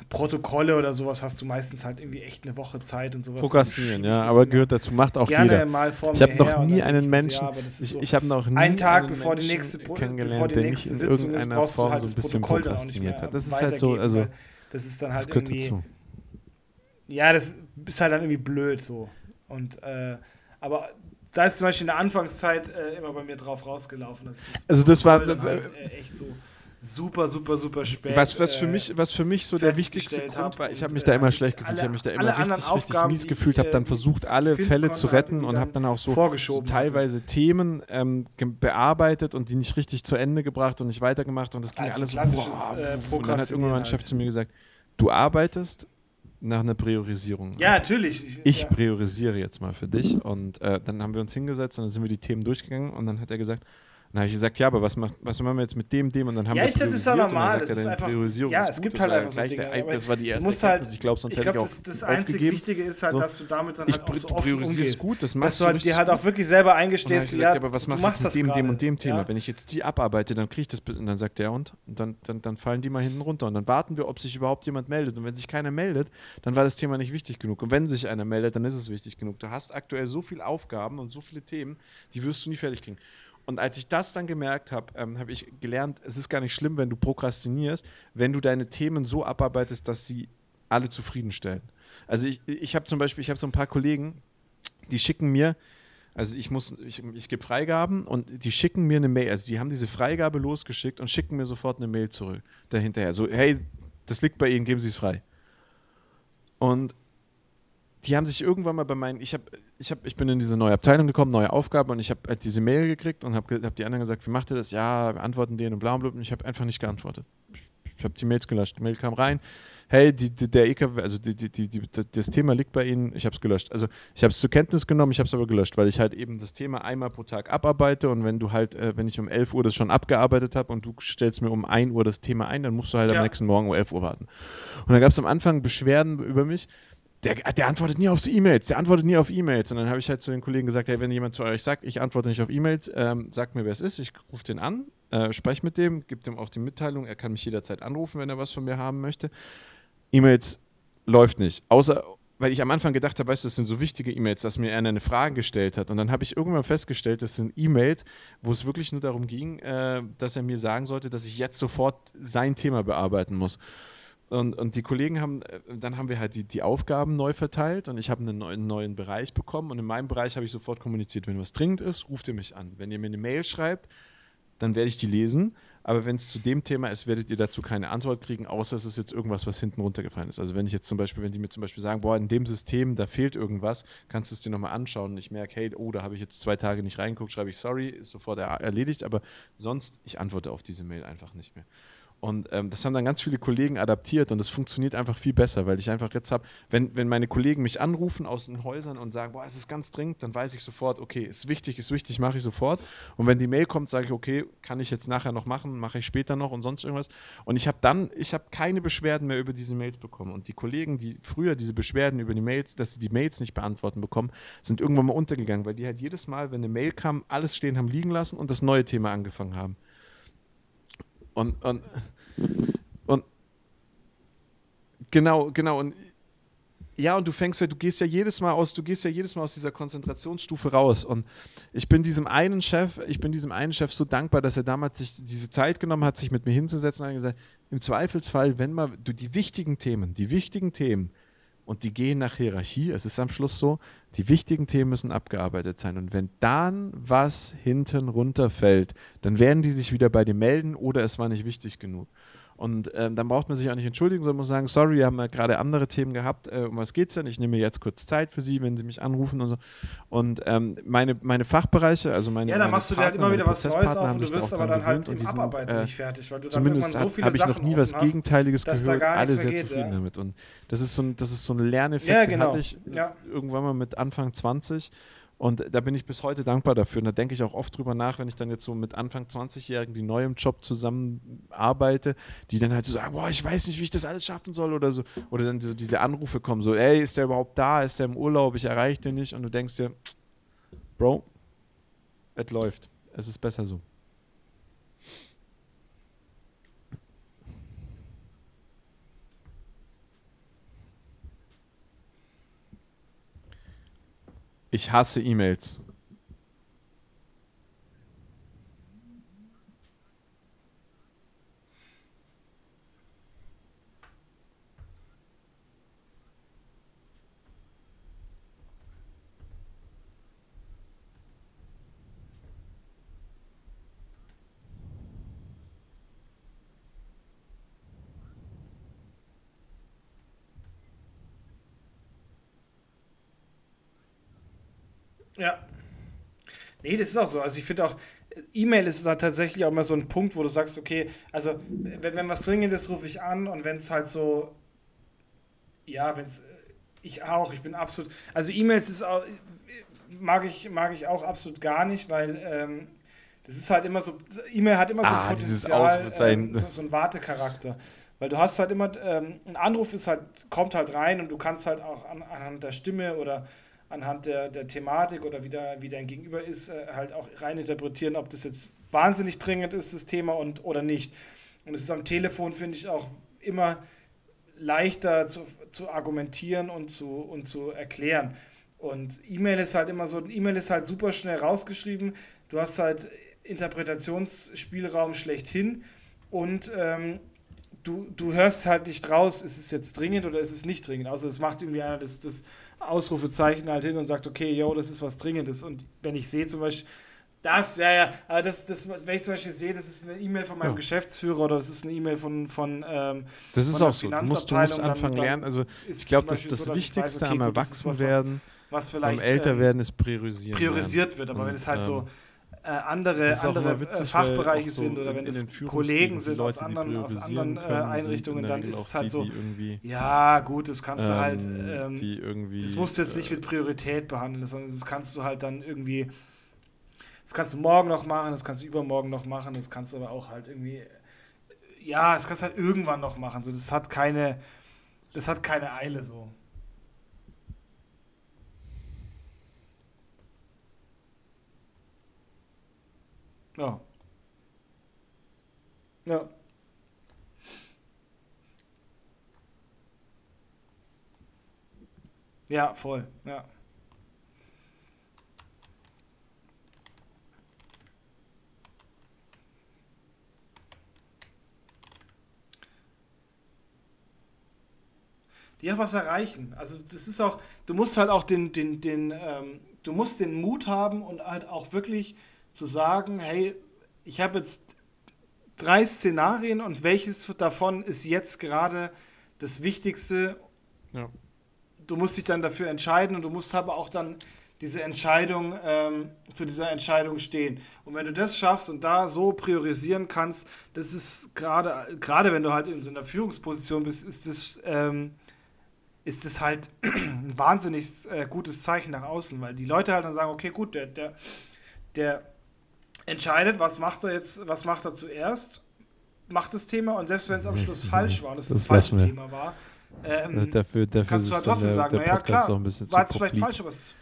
Protokolle oder sowas hast du meistens halt irgendwie echt eine Woche Zeit und sowas.
Prokrastinieren, ja,
das
aber gehört dazu, macht auch
gerne
jeder.
mal vor
Ich habe noch nie einen Menschen,
ja, das ist
ich,
so
ich habe noch nie
einen Tag
einen
bevor die nächste
kennengelernt,
bevor die
der
nächste
nicht in
Sitzung ist,
irgendeiner
brauchst du
Form
halt
so ein
das
bisschen
Protokoll
prokrastiniert hat. Das ist halt so, also
das ist dann
das
halt
gehört
irgendwie
dazu.
ja, das ist halt dann irgendwie blöd so. Und äh, aber da ist zum Beispiel in der Anfangszeit äh, immer bei mir drauf rausgelaufen. Das
Also das war-
Protokoll halt, äh, echt so super, super, super spät.
Was, was, für
äh,
mich, was für mich so der wichtigste Grund
hab
war, ich habe mich
äh,
da immer
wirklich
schlecht gefühlt, ich
alle-
habe mich da immer richtig, richtig mies gefühlt,
ich,
habe dann
äh,
versucht, alle Fälle zu
halt
retten und habe
dann
auch so, so teilweise Themen ähm, bearbeitet und die nicht richtig zu Ende gebracht und nicht weitergemacht und das ging
Also
alles so, boah,
äh,
und dann hat irgendwann mein Chef
halt.
zu mir gesagt, du arbeitest nach einer Priorisierung.
Ja, natürlich.
ich
ja.
priorisiere jetzt mal für dich. Und äh, dann haben wir uns hingesetzt und dann sind wir die Themen durchgegangen und dann hat er gesagt, dann habe ich gesagt, ja, aber was, macht, was machen wir jetzt mit dem, dem und dann haben
Ja,
wir
ich dachte, das ist ja
und dann
normal, das ist einfach- ja,
ist
es gibt halt einfach so Dinge,
der, das war die erste
musst halt,
ich glaube, sonst
ich
hätte
glaube,
ich auch
das, das einzig. Wichtige ist halt,
So.
dass du damit dann halt auch so offen umgehst.
gut, das
Dass
machst
du
du
halt dir halt auch wirklich selber
Und dann
eingestehst,
ich
ja,
gesagt, ja, aber was
du
mache ich mit dem, dem und dem Thema?
Ja?
Wenn ich jetzt die abarbeite, dann kriege ich das. Und dann sagt der und? Und dann, dann, dann fallen die mal hinten runter. Und dann warten wir, ob sich überhaupt jemand meldet. Und wenn sich keiner meldet, dann war das Thema nicht wichtig genug. Und wenn sich einer meldet, dann ist es wichtig genug. Du hast aktuell so viele Aufgaben und so viele Themen, die wirst du nie fertig kriegen. Und als ich das dann gemerkt habe, ähm, habe ich gelernt, es ist gar nicht schlimm, wenn du prokrastinierst, wenn du deine Themen so abarbeitest, dass sie alle zufriedenstellen. Also ich, ich habe zum Beispiel, ich habe so ein paar Kollegen, die schicken mir, also ich muss, ich, ich gebe Freigaben und die schicken mir eine Mail, also die haben diese Freigabe losgeschickt und schicken mir sofort eine Mail zurück dahinterher. So, hey, das liegt bei Ihnen, geben Sie es frei. Und die haben sich irgendwann mal bei meinen, ich habe, ich habe, ich bin in diese neue Abteilung gekommen, neue Aufgabe und ich habe halt diese Mail gekriegt und habe hab die anderen gesagt, wie macht ihr das? Ja, wir antworten denen und bla und bla und ich habe einfach nicht geantwortet. Ich habe die Mails gelöscht. Die Mail kam rein, hey, die, die, der EKW, also die, das Thema liegt bei Ihnen, ich habe es gelöscht. Also ich habe es zur Kenntnis genommen, ich habe es aber gelöscht, weil ich halt eben das Thema einmal pro Tag abarbeite und wenn du halt, äh, wenn ich um 11 Uhr das schon abgearbeitet habe und du stellst mir um 1 Uhr das Thema ein, dann musst du halt
Ja.
am nächsten Morgen um 11 Uhr warten. Und dann gab es am Anfang Beschwerden über mich, der, der antwortet nie auf E-Mails, der antwortet nie auf E-Mails. Und dann habe ich halt zu den Kollegen gesagt, hey, wenn jemand zu euch sagt, ich antworte nicht auf E-Mails, ähm, sagt mir, wer es ist, ich rufe den an, äh, spreche mit dem, gebe dem auch die Mitteilung, er kann mich jederzeit anrufen, wenn er was von mir haben möchte. E-Mails läuft nicht. Außer weil ich am Anfang gedacht habe, weißt du, das sind so wichtige E-Mails, dass mir einer eine Frage gestellt hat. Und dann habe ich irgendwann festgestellt, das sind E-Mails, wo es wirklich nur darum ging, äh, dass er mir sagen sollte, dass ich jetzt sofort sein Thema bearbeiten muss. Und, und die Kollegen haben, äh, dann haben wir halt die, die Aufgaben neu verteilt und ich habe einen neuen, neuen Bereich bekommen. Und in meinem Bereich habe ich sofort kommuniziert, wenn was dringend ist, ruft ihr mich an. Wenn ihr mir eine Mail schreibt, dann werde ich die lesen. Aber wenn es zu dem Thema ist, werdet ihr dazu keine Antwort kriegen, außer es ist jetzt irgendwas, was hinten runtergefallen ist. Also wenn ich jetzt zum Beispiel, wenn die mir zum Beispiel sagen, boah, in dem System, da fehlt irgendwas, kannst du es dir nochmal anschauen und ich merke, hey, oh, da habe ich jetzt zwei Tage nicht reingeguckt, schreibe ich sorry, ist sofort erledigt, aber sonst, ich antworte auf diese Mail einfach nicht mehr. Und ähm, das haben dann ganz viele Kollegen adaptiert und das funktioniert einfach viel besser, weil ich einfach jetzt habe, wenn, wenn meine Kollegen mich anrufen aus den Häusern und sagen, boah, es ist ganz dringend, dann weiß ich sofort, okay, ist wichtig, ist wichtig, mache ich sofort. Und wenn die Mail kommt, sage ich, okay, kann ich jetzt nachher noch machen, mache ich später noch und sonst irgendwas. Und ich habe dann, ich habe keine Beschwerden mehr über diese Mails bekommen. Und die Kollegen, die früher diese Beschwerden über die Mails, dass sie die Mails nicht beantworten bekommen, sind irgendwann mal untergegangen, weil die halt jedes Mal, wenn eine Mail kam, alles stehen haben liegen lassen und das neue Thema angefangen haben. Und, und, und genau, genau. Und ja, und du fängst ja, du gehst ja jedes Mal aus, du gehst ja jedes Mal aus dieser Konzentrationsstufe raus. Und ich bin diesem einen Chef, ich bin diesem einen Chef so dankbar, dass er damals sich diese Zeit genommen hat, sich mit mir hinzusetzen und hat gesagt, im Zweifelsfall, wenn mal du die wichtigen Themen, die wichtigen Themen, und die gehen nach Hierarchie, es ist am Schluss so, die wichtigen Themen müssen abgearbeitet sein. Und wenn dann was hinten runterfällt, dann werden die sich wieder bei dir melden oder es war nicht wichtig genug. Und ähm, dann braucht man sich auch nicht entschuldigen, sondern muss sagen, sorry, wir haben ja gerade andere Themen gehabt, äh, um was geht es denn? Ich nehme jetzt kurz Zeit für Sie, wenn Sie mich anrufen und so. Und ähm, meine, meine Fachbereiche, also meine
Ja, dann machst
Partner,
du dir halt immer wieder was Neues auf und du wirst aber dann halt im
sind,
Abarbeiten äh, nicht fertig, weil du
dann zumindest
so viele
habe ich noch nie was
hast,
Gegenteiliges gehört, alle sehr
geht,
zufrieden
ja.
damit. Und das ist so ein, das ist so ein Lerneffekt,
Ja,
den
genau.
hatte ich
Ja.
irgendwann mal mit Anfang 20 und da bin ich bis heute dankbar dafür. Und da denke ich auch oft drüber nach, wenn ich dann jetzt so mit Anfang 20-Jährigen, die neu im Job zusammenarbeite, die dann halt so sagen, boah, ich weiß nicht, wie ich das alles schaffen soll oder so. Oder dann so diese Anrufe kommen, so, ey, ist der überhaupt da? Ist der im Urlaub? Ich erreiche den nicht. Und du denkst dir, Bro, es läuft. Es ist besser so. Ich hasse E-Mails.
Ja. Nee, das ist auch so. Also ich finde auch, E-Mail ist da tatsächlich auch immer so ein Punkt, wo du sagst, okay, also wenn, wenn was dringend ist, rufe ich an und wenn es halt so, ja, wenn es, ich auch, ich bin absolut, also E-Mails ist auch, mag ich, mag ich auch absolut gar nicht, weil ähm, das ist halt immer so, E-Mail hat immer so
Ah,
ein
dieses
Potenzial, ähm, so, so ein Wartecharakter. Weil du hast halt immer, ähm, ein Anruf ist halt, kommt halt rein und du kannst halt auch an, anhand der Stimme oder anhand der, der Thematik oder wie, da, wie dein Gegenüber ist, äh, halt auch rein interpretieren, ob das jetzt wahnsinnig dringend ist, das Thema und, oder nicht. Und es ist am Telefon, finde ich, auch immer leichter zu, zu argumentieren und zu, und zu erklären. Und E-Mail ist halt immer so, E-Mail ist halt super schnell rausgeschrieben. Du hast halt Interpretationsspielraum schlechthin und ähm, du, du hörst halt nicht raus, ist es jetzt dringend oder ist es nicht dringend. Also es macht irgendwie einer das, das Ausrufezeichen halt hin und sagt, okay, yo, das ist was Dringendes. Und wenn ich sehe zum Beispiel, das, ja, ja, aber das, das, wenn ich zum Beispiel sehe, das ist eine E-Mail von meinem
Ja.
Geschäftsführer oder das ist eine E-Mail von, von ähm,
Das ist auch so. Du musst, du musst anfangen lernen. Also ich glaube, das, das
so,
Wichtigste
weiß, okay,
am
ist was, was-
Erwachsenwerden,
was
am
vielleicht
älter
ähm,
werden, ist priorisieren.
priorisiert
lernen.
wird. Aber
Und,
wenn es halt so
ähm,
äh, andere, andere
witzig,
äh,
weil
Fachbereiche
so
sind oder
in-
wenn es Kollegen sind aus
Leute, die
anderen, aus anderen äh,
können,
Einrichtungen, dann ist es halt
die,
so, ja gut, das kannst du halt,
ähm,
ähm,
die irgendwie,
das musst du jetzt nicht
äh,
mit Priorität behandeln, sondern das kannst du halt dann irgendwie, das kannst du morgen noch machen, das kannst du übermorgen noch machen, das kannst du aber auch halt irgendwie, ja, das kannst du halt irgendwann noch machen. So, das hat keine, das hat keine Eile so. Ja. Ja. Ja, voll, ja. die auch was erreichen. Also das ist auch, du musst halt auch den, den, den, ähm, du musst den Mut haben und halt auch wirklich zu sagen, hey, ich habe jetzt drei Szenarien und welches davon ist jetzt gerade das Wichtigste? Ja. Du musst dich dann dafür entscheiden und du musst aber auch dann diese Entscheidung, ähm, zu dieser Entscheidung stehen. Und wenn du das schaffst und da so priorisieren kannst, das ist gerade, gerade wenn du halt in so einer Führungsposition bist, ist das ähm, ist es halt ein wahnsinnig äh, gutes Zeichen nach außen, weil die Leute halt dann sagen, okay, gut, der, der, der entscheidet, was macht er jetzt, was macht er zuerst, macht das Thema und selbst wenn es am Schluss falsch war, dass das, das falsche Thema war, ähm, dafür, dafür kannst du halt trotzdem der, sagen, naja, klar, war jetzt vielleicht falsch, aber es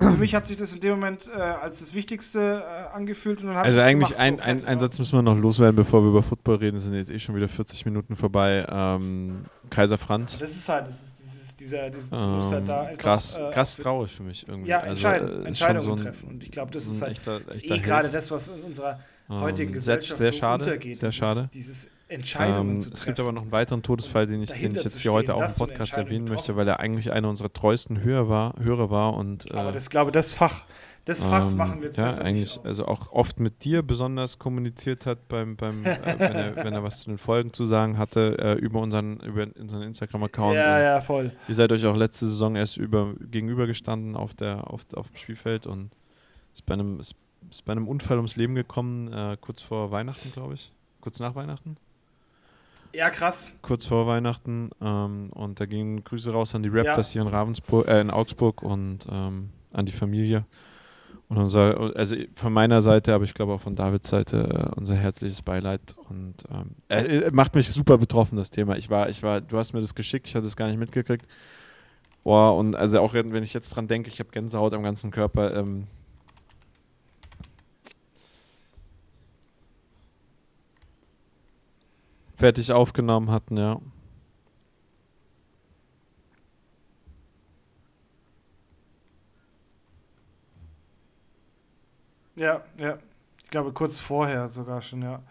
für mich hat sich das in dem Moment äh, als das Wichtigste äh, angefühlt. Und dann
also eigentlich gemacht, ein, so ein, ein Satz müssen wir noch loswerden, bevor wir über Football reden. sind jetzt eh schon wieder 40 Minuten vorbei. Ähm, Kaiser Franz.
Das ist halt, das ist, dieser, dieses, ähm,
halt da einfach, krass, äh, krass traurig für mich irgendwie.
Ja, Entscheid also, Entscheidungen so treffen. Und ich glaube, das ist halt echter, echter eh gerade das, was in unserer ähm, heutigen Gesellschaft
sehr, sehr
so
schade,
untergeht.
Sehr schade.
Dieses, Entscheidungen
ähm,
zu treffen.
Es gibt aber noch einen weiteren Todesfall, den ich, den ich jetzt hier heute auch im Podcast erwähnen möchte, weil er eigentlich einer unserer treuesten Hörer war, Hörer war und.
Äh, aber das glaube das Fach, das Fass ähm, machen wir jetzt
Ja, eigentlich, auch. also auch oft mit dir besonders kommuniziert hat, beim, beim äh, wenn, er, wenn er was zu den Folgen zu sagen hatte, äh, über unseren, über unseren Instagram-Account.
Ja, ja, voll.
Ihr seid euch auch letzte Saison erst über, gegenübergestanden auf, der, auf, auf dem Spielfeld und ist bei einem, ist, ist bei einem Unfall ums Leben gekommen, äh, kurz vor Weihnachten, glaube ich. Kurz nach Weihnachten.
Ja, krass.
Kurz vor Weihnachten. Ähm, und da gingen Grüße raus an die Raptors ja. hier in Ravensburg, äh, in Augsburg und ähm, an die Familie. Und unser, also von meiner Seite, aber ich glaube auch von Davids Seite, äh, unser herzliches Beileid. Und ähm, äh, macht mich super betroffen, das Thema. Ich war, ich war, du hast mir das geschickt, ich hatte es gar nicht mitgekriegt. Boah, und also auch wenn ich jetzt dran denke, ich habe Gänsehaut am ganzen Körper. Ähm, fertig aufgenommen hatten, ja.
Ja, ja. Ich glaube kurz vorher sogar schon, ja.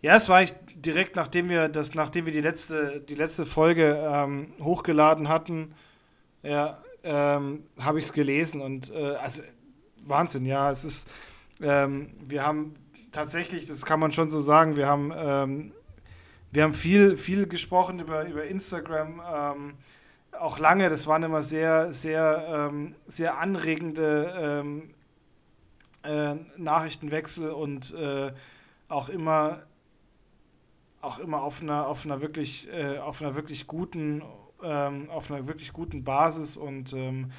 Ja, es war ich direkt nachdem wir das, nachdem wir die letzte, die letzte Folge ähm, hochgeladen hatten, ja, ähm, habe ich es gelesen und äh, also Wahnsinn, ja, es ist, ähm, wir haben tatsächlich, das kann man schon so sagen, wir haben, ähm, wir haben viel, viel gesprochen über, über Instagram, ähm, auch lange, das waren immer sehr, sehr, ähm, sehr anregende äh, Nachrichtenwechsel und äh, auch immer auch immer auf einer, auf einer wirklich, äh, auf einer wirklich guten, ähm, auf einer wirklich guten Basis und ähm,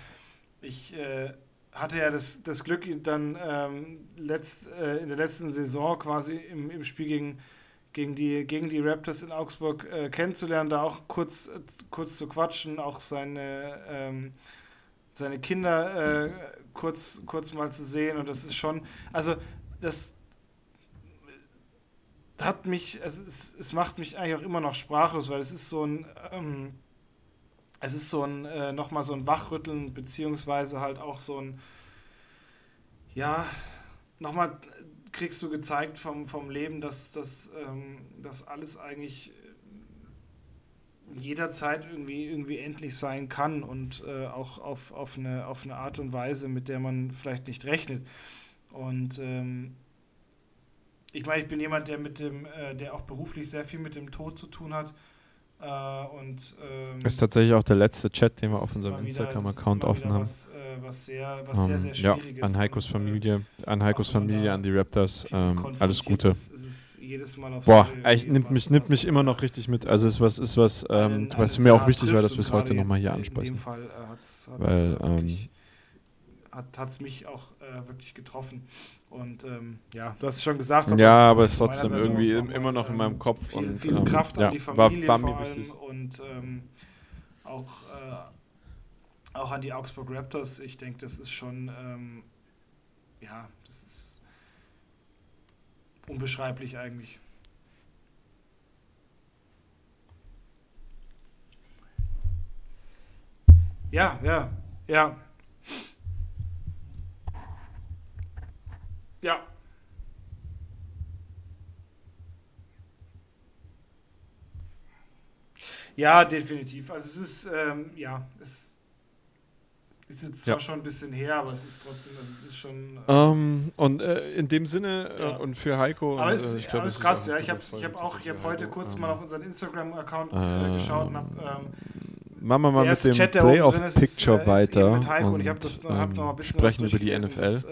ich äh, hatte ja das, das Glück, ihn dann ähm, letzt, äh, in der letzten Saison quasi im, im Spiel gegen, gegen, die, gegen die Raptors in Augsburg äh, kennenzulernen, da auch kurz, kurz zu quatschen, auch seine, ähm, seine Kinder äh, kurz, kurz mal zu sehen und das ist schon, also das, hat mich, es, es, es macht mich eigentlich auch immer noch sprachlos, weil es ist so ein, ähm, es ist so ein, äh, nochmal so ein Wachrütteln, beziehungsweise halt auch so ein, ja, nochmal kriegst du gezeigt vom, vom Leben, dass, dass, ähm, dass alles eigentlich jederzeit irgendwie, irgendwie endlich sein kann und äh, auch auf, auf, eine, auf eine Art und Weise, mit der man vielleicht nicht rechnet. Und ähm, ich meine, ich bin jemand, der mit dem, äh, der auch beruflich sehr viel mit dem Tod zu tun hat. Äh, und, ähm,
ist tatsächlich auch der letzte Chat, den wir auf unserem Instagram-Account offen haben.
Was, äh, was, sehr, was um, sehr, sehr schwierig
ja, an Heikos ist. Familie, an Heikos Familie, an die Raptors, ähm, alles Gute. Ist, ist Boah, ey, nimmt mich, nimmt mich immer noch richtig mit. Also ist was, ist was, ähm, was mir auch wichtig war, dass wir es heute nochmal hier ansprechen. In dem Fall äh, hat's, hat's Weil, ähm,
hat es mich auch äh, wirklich getroffen. Und ähm, ja, du hast es schon gesagt.
Aber ja, aber es ist trotzdem irgendwie immer noch in meinem Kopf.
Viel, und, viel ähm, Kraft an ja, die Familie war, war vor allem und ähm, auch, äh, auch an die Augsburg Raptors. Ich denke, das ist schon, ähm, ja, das ist unbeschreiblich eigentlich. Ja, ja, ja. Ja. Ja, definitiv. Also es ist, ähm, ja, es ist jetzt zwar ja. schon ein bisschen her, aber es ist trotzdem, also es ist schon.
Äh um, ähm, und äh, in dem Sinne äh, ja. und für Heiko.
Aber es, äh, ich glaub, ist krass, ja. Ich habe ich hab auch, ich habe heute kurz mal auf unseren Instagram-Account äh, geschaut und habe ähm,
machen wir mal mit dem
Chat,
Playoff Picture ist, weiter.
Mit Heiko und, und ich habe das hab noch ein bisschen
sprechen über die NFL. Das,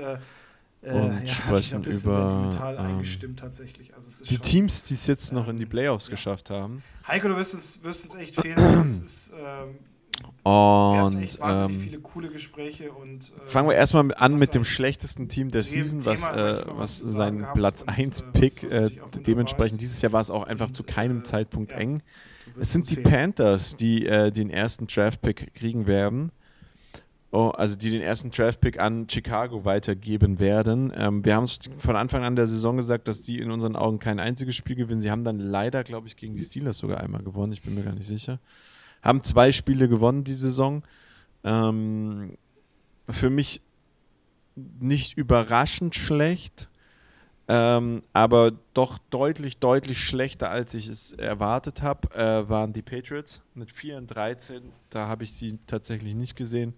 äh, und ja, sprechen über
ähm, tatsächlich. Also
die Teams, die es jetzt noch in die Playoffs ja. geschafft haben.
Heiko, du wirst uns, wirst uns echt fehlen. das ist, ähm,
und
echt wahnsinnig ähm, viele coole Gespräche und
äh, fangen wir erstmal an mit dem schlechtesten Team der Season, was, äh, was seinen Platz 1 Pick äh, dementsprechend dieses Jahr war es auch einfach und, zu keinem äh, Zeitpunkt eng. Es sind die fehlen. Panthers, die äh, den ersten Draft Pick kriegen werden. Oh, also die den ersten Draft-Pick an Chicago weitergeben werden. Ähm, wir haben es von Anfang an der Saison gesagt, dass die in unseren Augen kein einziges Spiel gewinnen. Sie haben dann leider, glaube ich, gegen die Steelers sogar einmal gewonnen. Ich bin mir gar nicht sicher. Haben zwei Spiele gewonnen die Saison. Ähm, für mich nicht überraschend schlecht, ähm, aber doch deutlich, deutlich schlechter, als ich es erwartet habe, äh, waren die Patriots mit 4 und 13. Da habe ich sie tatsächlich nicht gesehen.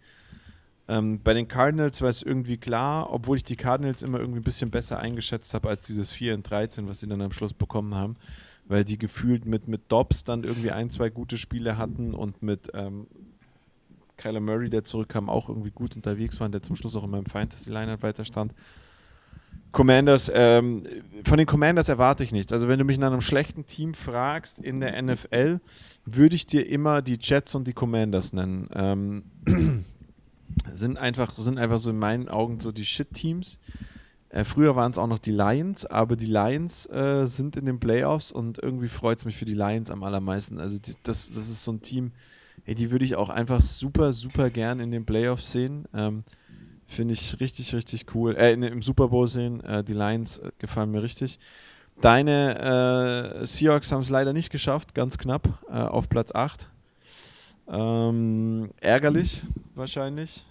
Ähm, bei den Cardinals war es irgendwie klar, obwohl ich die Cardinals immer irgendwie ein bisschen besser eingeschätzt habe als dieses 4 und 13, was sie dann am Schluss bekommen haben, weil die gefühlt mit, mit Dobbs dann irgendwie ein, zwei gute Spiele hatten und mit ähm, Kyler Murray, der zurückkam, auch irgendwie gut unterwegs war, der zum Schluss auch in meinem Fantasy-Line weiter stand. Commanders, ähm, von den Commanders erwarte ich nichts. Also wenn du mich nach einem schlechten Team fragst in der NFL, würde ich dir immer die Jets und die Commanders nennen. Ähm, sind einfach, sind einfach so in meinen Augen so die Shit-Teams. Äh, früher waren es auch noch die Lions, aber die Lions äh, sind in den Playoffs und irgendwie freut es mich für die Lions am allermeisten. Also die, das, das ist so ein Team, ey, die würde ich auch einfach super, super gern in den Playoffs sehen. Ähm, Finde ich richtig, richtig cool. Äh, in, im Super Bowl sehen. Äh, die Lions äh, gefallen mir richtig. Deine äh, Seahawks haben es leider nicht geschafft, ganz knapp, auf Platz 8. Ähm, ärgerlich wahrscheinlich,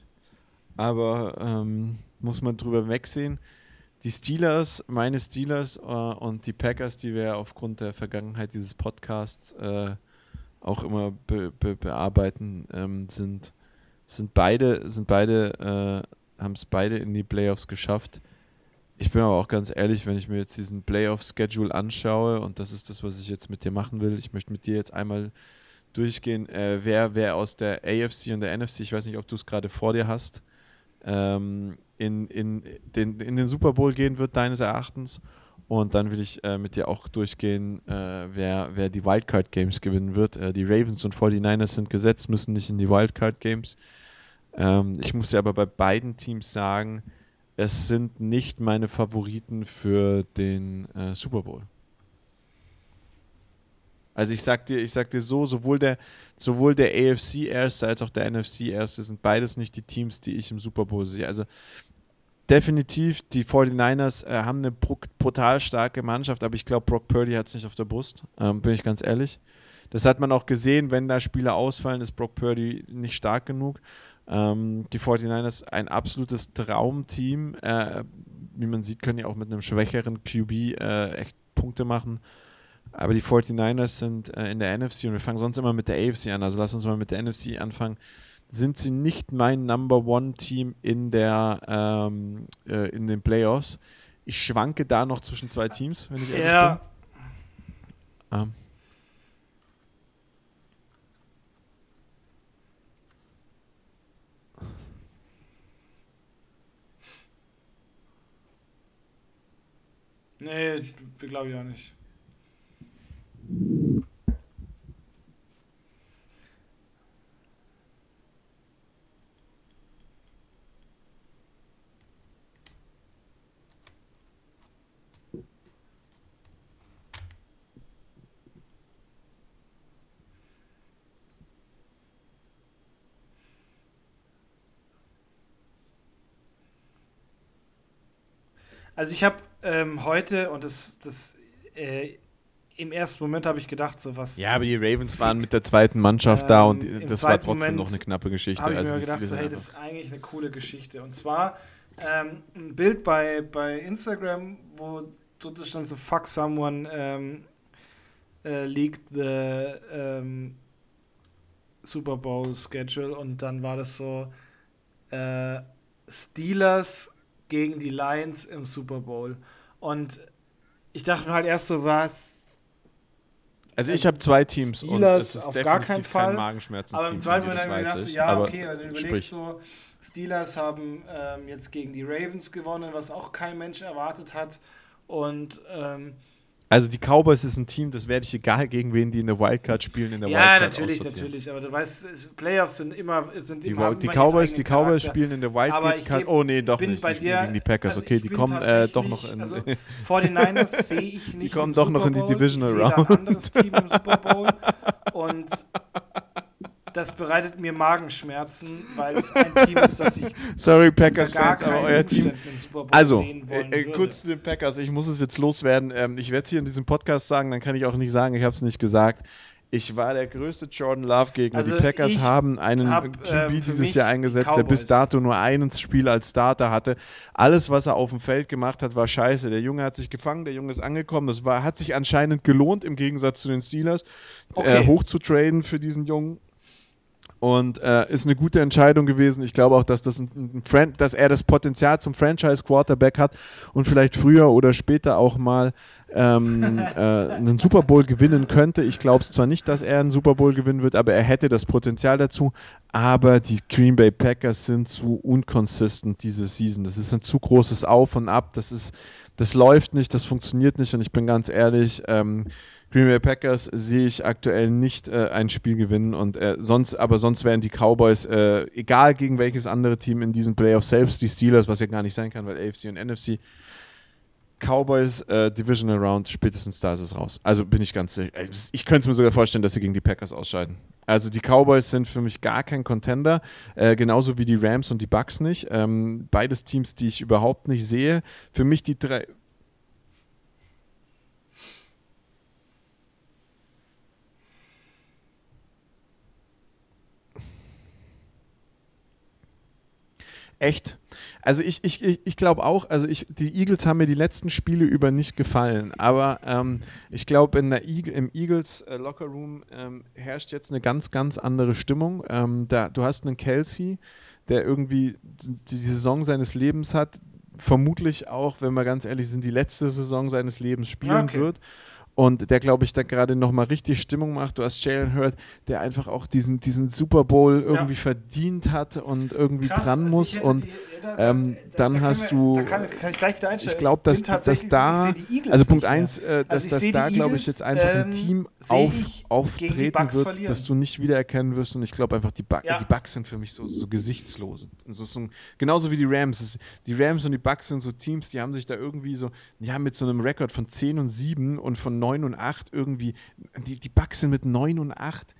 aber ähm, muss man drüber wegsehen. Die Steelers, meine Steelers äh, und die Packers, die wir aufgrund der Vergangenheit dieses Podcasts äh, auch immer be be bearbeiten, ähm, sind, sind beide, sind beide, äh, haben es beide in die Playoffs geschafft. Ich bin aber auch ganz ehrlich, wenn ich mir jetzt diesen Playoff-Schedule anschaue, und das ist das, was ich jetzt mit dir machen will, ich möchte mit dir jetzt einmal durchgehen, äh, wer, wer aus der AFC und der NFC, ich weiß nicht, ob du es gerade vor dir hast, ähm, in, in, den, in den Super Bowl gehen wird, deines Erachtens. Und dann will ich äh, mit dir auch durchgehen, äh, wer, wer die Wildcard Games gewinnen wird. Äh, die Ravens und 49ers sind gesetzt, müssen nicht in die Wildcard Games. Ähm, ich muss dir aber bei beiden Teams sagen, es sind nicht meine Favoriten für den äh, Super Bowl. Also ich sag dir, ich sag dir so, sowohl der, sowohl der AFC Erste als auch der NFC Erste sind beides nicht die Teams, die ich im Super Bowl sehe. Also definitiv, die 49ers äh, haben eine brutal starke Mannschaft, aber ich glaube, Brock Purdy hat es nicht auf der Brust, ähm, bin ich ganz ehrlich. Das hat man auch gesehen, wenn da Spieler ausfallen, ist Brock Purdy nicht stark genug. Ähm, die 49ers ein absolutes Traumteam. Äh, wie man sieht, können die auch mit einem schwächeren QB äh, echt Punkte machen. Aber die 49ers sind äh, in der NFC und wir fangen sonst immer mit der AFC an. Also lass uns mal mit der NFC anfangen. Sind sie nicht mein Number One Team in der ähm, äh, in den Playoffs? Ich schwanke da noch zwischen zwei Teams, wenn ich ehrlich ja. bin. Ähm.
Nee, glaube ich auch nicht. Also ich habe ähm, heute, und das, das äh, im ersten Moment habe ich gedacht, so was.
Ja, aber die Ravens waren mit der zweiten Mannschaft ähm, da und das war trotzdem Moment noch eine knappe Geschichte.
Habe ich also mir gedacht, so, hey, das ist eigentlich eine coole Geschichte. Und zwar ähm, ein Bild bei, bei Instagram, wo dort stand so fuck someone ähm, äh, leaked the ähm, Super Bowl Schedule und dann war das so äh, Steelers gegen die Lions im Super Bowl. Und ich dachte mir halt erst so, was.
Also ich habe zwei Teams
Steelers und es ist
auf
gar keinen Fall.
kein Magenschmerzen
Aber im zweiten Moment habe ich gedacht, so, ja, okay, dann überlegst sprich. so, Steelers haben ähm, jetzt gegen die Ravens gewonnen, was auch kein Mensch erwartet hat. Und ähm,
also die Cowboys ist ein Team, das werde ich egal gegen wen die in der Wildcard spielen in der
ja,
Wildcard.
Ja, natürlich, natürlich. Aber du weißt, Playoffs sind immer sind
die,
immer,
die Cowboys, die Cowboys spielen in der Wildcard. Oh nee, doch nicht.
Bei dir,
gegen die Packers. Also okay, die kommen äh, doch noch in.
Also vor den Niners sehe ich nicht.
Die kommen doch noch in die Divisional
Round. ein anderes Team im Super Bowl und das bereitet mir Magenschmerzen, weil es ein Team ist, das ich
Sorry Packers Fans, aber euer Team also äh, kurz zu den Packers, ich muss es jetzt loswerden. Ähm, ich werde es hier in diesem Podcast sagen, dann kann ich auch nicht sagen, ich habe es nicht gesagt. Ich war der größte Jordan Love Gegner. Also die Packers haben einen
hab,
QB ähm, dieses Jahr eingesetzt, der bis dato nur ein Spiel als Starter hatte. Alles, was er auf dem Feld gemacht hat, war scheiße. Der Junge hat sich gefangen, der Junge ist angekommen. Das war, hat sich anscheinend gelohnt, im Gegensatz zu den Steelers, okay. äh, hoch zu traden für diesen Jungen. Und äh, ist eine gute Entscheidung gewesen. Ich glaube auch, dass, das ein, ein dass er das Potenzial zum Franchise-Quarterback hat und vielleicht früher oder später auch mal ähm, äh, einen Super Bowl gewinnen könnte. Ich glaube es zwar nicht, dass er einen Super Bowl gewinnen wird, aber er hätte das Potenzial dazu. Aber die Green Bay Packers sind zu unconsistent diese Season. Das ist ein zu großes Auf und Ab. Das ist, das läuft nicht, das funktioniert nicht. Und ich bin ganz ehrlich, ähm, Green Bay Packers sehe ich aktuell nicht äh, ein Spiel gewinnen und äh, sonst, aber sonst wären die Cowboys, äh, egal gegen welches andere Team in diesen Playoffs, selbst die Steelers, was ja gar nicht sein kann, weil AFC und NFC, Cowboys äh, Divisional Round, spätestens da ist es raus. Also bin ich ganz sicher. Ich könnte es mir sogar vorstellen, dass sie gegen die Packers ausscheiden. Also die Cowboys sind für mich gar kein Contender, äh, genauso wie die Rams und die Bucks nicht. Ähm, beides Teams, die ich überhaupt nicht sehe. Für mich die drei, Echt? Also ich, ich, ich, ich glaube auch, also ich, die Eagles haben mir die letzten Spiele über nicht gefallen, aber ähm, ich glaube, im Eagles äh, Locker Room ähm, herrscht jetzt eine ganz, ganz andere Stimmung. Ähm, da, du hast einen Kelsey, der irgendwie die Saison seines Lebens hat, vermutlich auch, wenn wir ganz ehrlich sind, die letzte Saison seines Lebens spielen okay. wird und der, glaube ich, da gerade nochmal richtig Stimmung macht. Du hast Jalen Hurt, der einfach auch diesen, diesen Super Bowl irgendwie ja. verdient hat und irgendwie Krass, dran also muss. und die, da, ähm, da, dann da hast wir, du.
Kann, kann, ich gleich wieder
einstellen. Ich glaube, dass, dass da. Also Punkt 1, äh, dass, also dass da, glaube ich, jetzt einfach ähm, ein Team auf, auftreten wird, verlieren. dass du nicht wiedererkennen wirst. Und ich glaube einfach, die, Bugs, ja. die Bugs sind für mich so, so gesichtslos. Also so ein, genauso wie die Rams. Die Rams und die Bugs sind so Teams, die haben sich da irgendwie so, ja, mit so einem Rekord von 10 und 7 und von 9 und 8 irgendwie. Die, die Bugs sind mit 9 und 8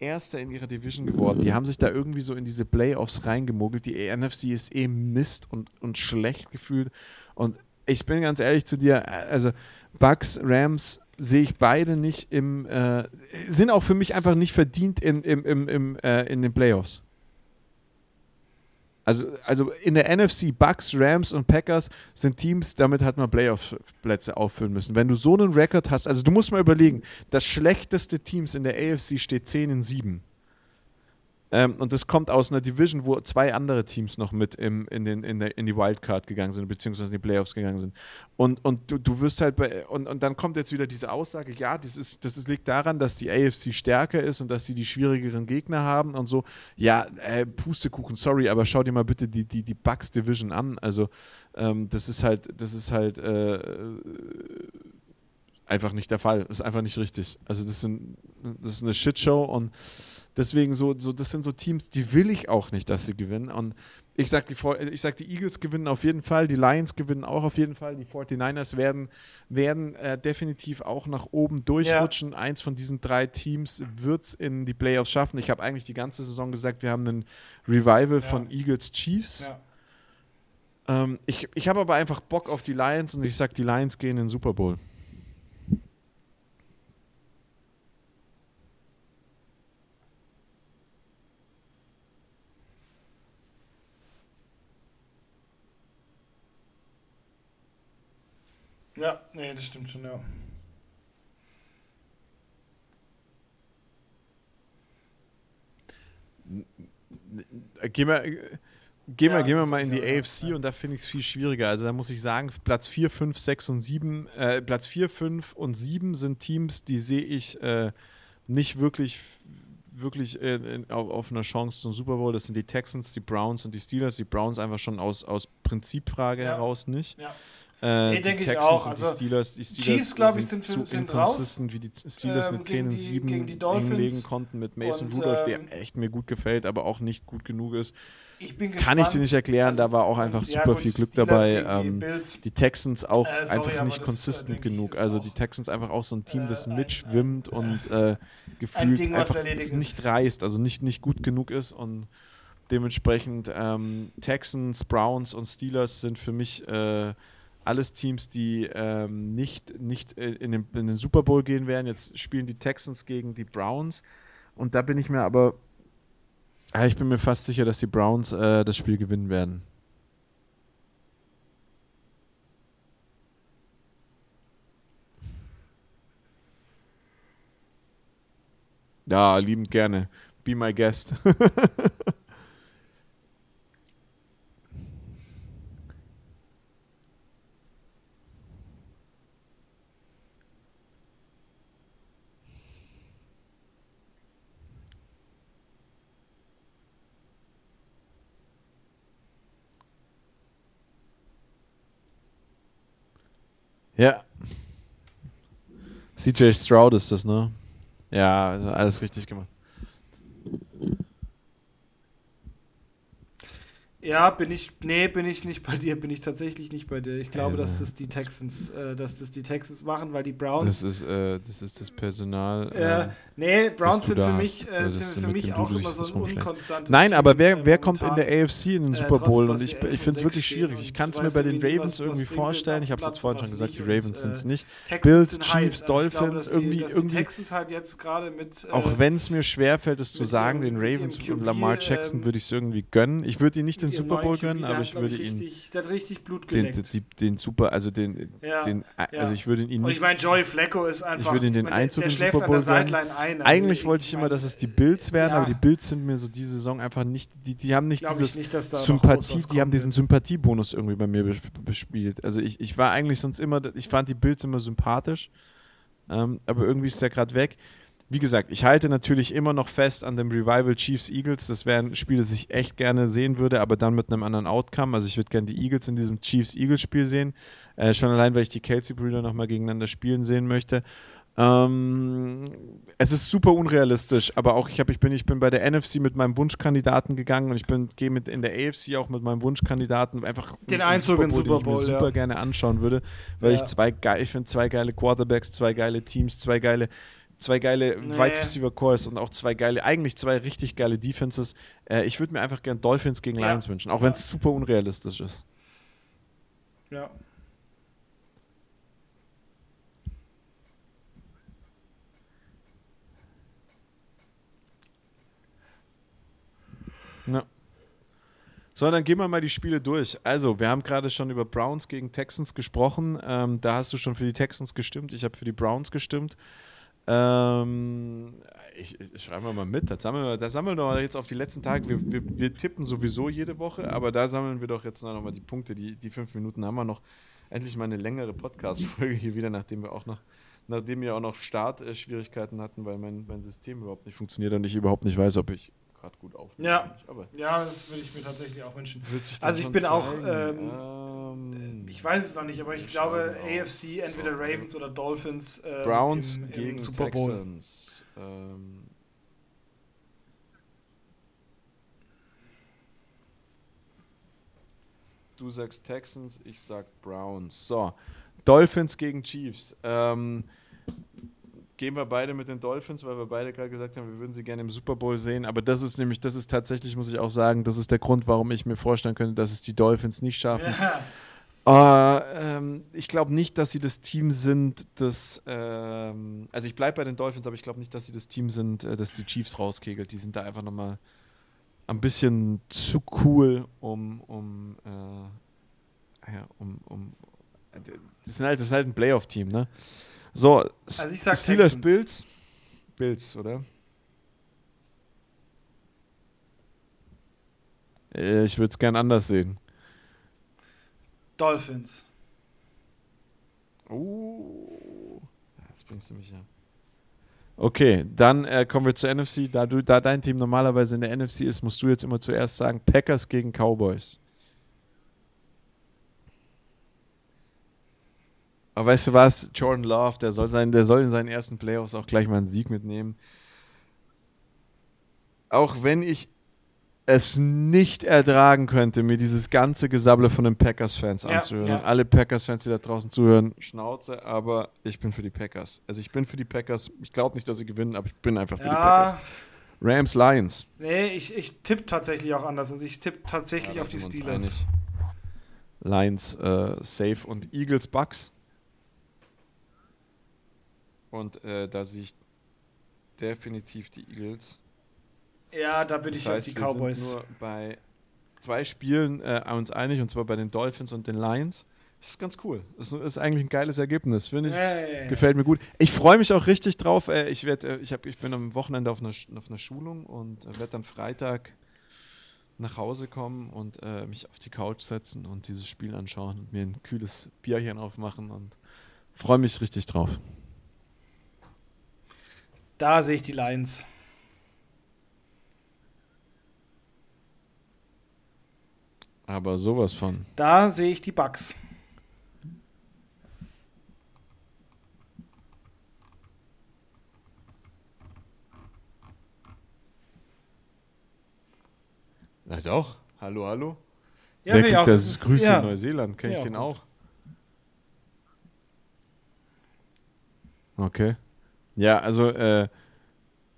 Erster in ihrer Division geworden. Die haben sich da irgendwie so in diese Playoffs reingemogelt. Die NFC ist eh Mist und, und schlecht gefühlt. Und ich bin ganz ehrlich zu dir, also Bucks, Rams sehe ich beide nicht im, äh, sind auch für mich einfach nicht verdient in, im, im, im, äh, in den Playoffs. Also, also in der NFC, Bucks, Rams und Packers sind Teams, damit hat man Playoff-Plätze auffüllen müssen. Wenn du so einen Rekord hast, also du musst mal überlegen, das schlechteste Teams in der AFC steht 10 in 7. Ähm, und das kommt aus einer Division, wo zwei andere Teams noch mit im, in, den, in, der, in die Wildcard gegangen sind, beziehungsweise in die Playoffs gegangen sind. Und, und du, du wirst halt bei, und, und dann kommt jetzt wieder diese Aussage, ja, das, ist, das ist, liegt daran, dass die AFC stärker ist und dass sie die schwierigeren Gegner haben und so. Ja, äh, Pustekuchen, sorry, aber schau dir mal bitte die, die, die Bucks Division an. Also, ähm, das ist halt, das ist halt äh, einfach nicht der Fall. Das ist einfach nicht richtig. Also, das, sind, das ist eine Shitshow und Deswegen so, so, das sind so Teams, die will ich auch nicht, dass sie gewinnen. Und ich sage, die, sag, die Eagles gewinnen auf jeden Fall, die Lions gewinnen auch auf jeden Fall, die 49ers werden, werden äh, definitiv auch nach oben durchrutschen. Ja. Eins von diesen drei Teams wird es in die Playoffs schaffen. Ich habe eigentlich die ganze Saison gesagt, wir haben einen Revival ja. von Eagles Chiefs. Ja. Ähm, ich ich habe aber einfach Bock auf die Lions und ich sag, die Lions gehen in den Super Bowl.
Ja, nee, das stimmt schon, ja.
Gehen wir, gehen wir,
Ja,
gehen wir mal in die
ja,
AFC
ja.
und da finde ich es viel schwieriger. Also da muss ich sagen, Platz 4, 5, 6 und 7, äh, Platz 4, 5 und 7 sind Teams, die sehe ich äh, nicht wirklich, wirklich äh, in, auf, auf einer Chance zum Super Bowl. Das sind die Texans, die Browns und die Steelers. Die Browns einfach schon aus, aus Prinzipfrage heraus nicht.
Ja.
Äh,
Nee,
die Texans und
Also,
die Steelers, die Steelers
Chiefs, glaub ich, sind
so
sind raus.
inconsistent, wie die Steelers
Ähm,
eine 10
gegen
und
die-
7
gegen die Dolphins.
hinlegen konnten mit Mason
Und,
Rudolph, der
ähm,
echt mir gut gefällt, aber auch nicht gut genug ist.
Ich bin
Kann ich dir nicht erklären, da war auch einfach super viel Glück dabei. Ähm, die Texans auch
Äh, sorry,
einfach nicht
das, äh,
genug. Also die Texans einfach auch so ein Team, das
äh, ein-
mitschwimmt und äh, gefühlt
Ding, was
einfach nicht reißt, also nicht, nicht gut genug ist und dementsprechend ähm, Texans, Browns und Steelers sind für mich äh, alles Teams, die ähm, nicht, nicht äh, in, den, in den Super Bowl gehen werden. Jetzt spielen die Texans gegen die Browns und da bin ich mir aber, ah, ich bin mir fast sicher, dass die Browns äh, das Spiel gewinnen werden. Ja, liebend gerne. Be my guest. ja. CJ Stroud ist das, ne? Ja, also alles richtig gemacht.
Ja, bin ich, nee, bin ich nicht bei dir, bin ich tatsächlich nicht bei dir. Ich glaube,
Also-
dass das die Texans, äh, dass das die Texans machen, weil die Browns.
Das ist, äh, das, ist das Personal.
äh, nee, Browns sind für mich, äh, sind für mich auch immer so ein unkonstantes
Nein,
Team,
aber wer,
äh,
wer kommt in der AFC in den
Äh,
Super
trotz,
Bowl?
dass
Und ich,
11
ich finde es wirklich
6 stehen
schwierig. Ich kann es mir bei den Ravens
was-
irgendwie
was
vorstellen. Ich habe es jetzt vorhin schon gesagt, die Ravens
und,
sind es
äh,
nicht.
Texans
Bills, Chiefs.
Also
Dolphins, irgendwie- irgendwie-
Texans halt jetzt gerade mit. äh,
Auch wenn es mir schwerfällt, es zu sagen, den Ravens und Lamar Jackson
ähm,
würde ich es irgendwie gönnen. Ich würde ihn nicht den Super Bowl gönnen,
der
aber ich
glaub
würde ihn
Richtig, der hat richtig Blut
den,
geleckt.
den, den Super, also den,
Ja,
den also
ja.
ich würde ihn
Und ich
nicht
meine, Joey Flacco ist einfach.
würde ihn den
ich
Einzug
der
den
schläft
Super
an der
Bowl gönnen.
Ein. Also
Eigentlich
ich
wollte ich immer, dass es die Bills werden,
ja.
aber die Bills sind mir so diese Saison einfach nicht, die, die haben nicht
Glaube ich
dieses
nicht,
Sympathie, die haben diesen. Sympathiebonus irgendwie bei mir bes- bespielt. Also ich, ich war eigentlich sonst immer, ich fand die Bills immer sympathisch, ähm, aber irgendwie ist der gerade weg. Wie gesagt, ich halte natürlich immer noch fest an dem Revival Chiefs Eagles. Das wäre ein Spiel, das ich echt gerne sehen würde, aber dann mit einem anderen Outcome. Also ich würde gerne die Eagles in diesem Chiefs Eagles Spiel sehen. Äh, schon allein, weil ich die Kelsey-Brüder nochmal gegeneinander spielen sehen möchte. Ähm, es ist super unrealistisch, aber auch ich, hab, ich, bin, ich bin bei der NFC mit meinem Wunschkandidaten gegangen und ich bin gehe mit in der AFC auch mit meinem Wunschkandidaten einfach
Den Einzug in
den
Super
ich mir
Bowl, ja.
super gerne anschauen würde, weil
Ja.
ich zwei geil, ich finde zwei geile Quarterbacks, zwei geile Teams, zwei geile zwei geile
Nee.
Wide Receiver Cores und auch zwei geile, eigentlich zwei richtig geile Defenses. Äh, ich würde mir einfach gern Dolphins gegen
Ja.
Lions wünschen, auch wenn es super unrealistisch ist.
Ja.
Ja. So, dann gehen wir mal die Spiele durch. Also, wir haben gerade schon über Browns gegen Texans gesprochen. Ähm, da hast du schon für die Texans gestimmt. Ich habe für die Browns gestimmt. Ähm, ich, ich schreibe mal mit. Das sammeln, wir, das sammeln wir jetzt auf die letzten Tage. Wir, wir, wir tippen sowieso jede Woche, aber da sammeln wir doch jetzt noch mal die Punkte. Die, die fünf Minuten haben wir noch. Endlich mal eine längere Podcast-Folge hier wieder, nachdem wir auch noch, nachdem wir auch noch Startschwierigkeiten hatten, weil mein, mein System überhaupt nicht funktioniert und ich überhaupt nicht weiß, ob ich gerade gut aufnehme.
Ja. ja, das würde ich mir tatsächlich auch wünschen. Also ich bin auch,
zeigen.
ähm,
Ähm,
Ich weiß es noch nicht, aber ich
Wir
glaube AFC, entweder. Ravens oder Dolphins ähm,
Browns
im, im
gegen
Super Bowl.
Texans. Ähm, du sagst Texans, ich sag Browns. So, Dolphins gegen Chiefs. Ähm, gehen wir beide mit den Dolphins, weil wir beide gerade gesagt haben, wir würden sie gerne im Super Bowl sehen. Aber das ist nämlich, das ist tatsächlich, muss ich auch sagen, das ist der Grund, warum ich mir vorstellen könnte, dass es die Dolphins nicht schaffen. Ja. Ähm, ich glaube nicht, dass sie das Team sind, das. Ähm, also, ich bleibe bei den Dolphins, aber ich glaube nicht, dass sie das Team sind, äh, das die Chiefs rauskegelt. Die sind da einfach nochmal ein bisschen zu cool, um. um äh, ja, um, um das, sind halt, das ist halt ein Playoff-Team, ne? So, also ich sag Steelers Texans. Bills. Bills, oder? Äh, ich würde es gern anders sehen.
Dolphins.
Oh, jetzt bringst du mich ja. Okay, dann äh, kommen wir zur NFC. Da, du, da dein Team normalerweise in der NFC ist, musst du jetzt immer zuerst sagen: Packers gegen Cowboys. Aber weißt du was? Jordan Love, der soll, sein, der soll in seinen ersten Playoffs auch gleich mal einen Sieg mitnehmen. Auch wenn ich es nicht ertragen könnte, mir dieses ganze Gesabbel von den Packers-Fans ja, anzuhören. Ja. Und alle Packers-Fans, die da draußen zuhören, Schnauze, aber ich bin für die Packers. Also ich bin für die Packers. Ich glaube nicht, dass sie gewinnen, aber ich bin einfach für ja. die Packers. Rams, Lions.
Nee, ich, ich tippe tatsächlich auch anders. Also ich tippe tatsächlich auf die Steelers.
Lions äh, safe und Eagles, Bucks. Und äh, da sehe ich definitiv die Eagles.
Ja, da bin das ich heißt, auf die Cowboys.
Wir sind nur bei zwei Spielen äh, uns einig, und zwar bei den Dolphins und den Lions. Das ist ganz cool. Das ist eigentlich ein geiles Ergebnis, finde ich. Hey. Gefällt mir gut. Ich freue mich auch richtig drauf. Äh, ich, werd, äh, ich, hab, ich bin am Wochenende auf einer, auf einer Schulung und äh, werde dann Freitag nach Hause kommen und äh, mich auf die Couch setzen und dieses Spiel anschauen und mir ein kühles Bierchen aufmachen und freue mich richtig drauf.
Da sehe ich die Lions.
Aber sowas von.
Da sehe ich die Bugs.
Na doch. Hallo, hallo. Ja, Wer kriegt auch, das, das Grüße ja. in Neuseeland? Kenne ich ja, den auch? Okay. Ja, also äh,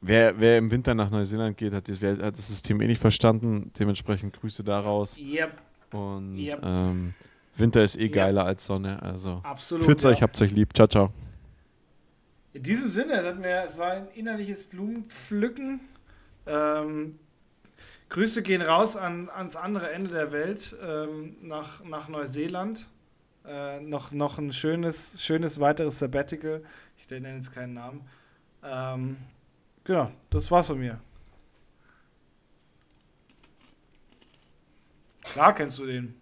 wer, wer im Winter nach Neuseeland geht, hat, das, hat das System eh nicht verstanden. Dementsprechend Grüße daraus.
Yep.
Und yep. Ähm, Winter ist eh yep. geiler als Sonne. Also
Absolut.
Führt euch, habt euch lieb. Ciao, ciao.
In diesem Sinne, es, mir, es war ein innerliches Blumenpflücken. Ähm, Grüße gehen raus an, ans andere Ende der Welt, ähm, nach, nach Neuseeland. Äh, noch, noch ein schönes, schönes weiteres Sabbatical der nennt jetzt keinen Namen. Ähm, genau, das war's von mir. Klar kennst du den.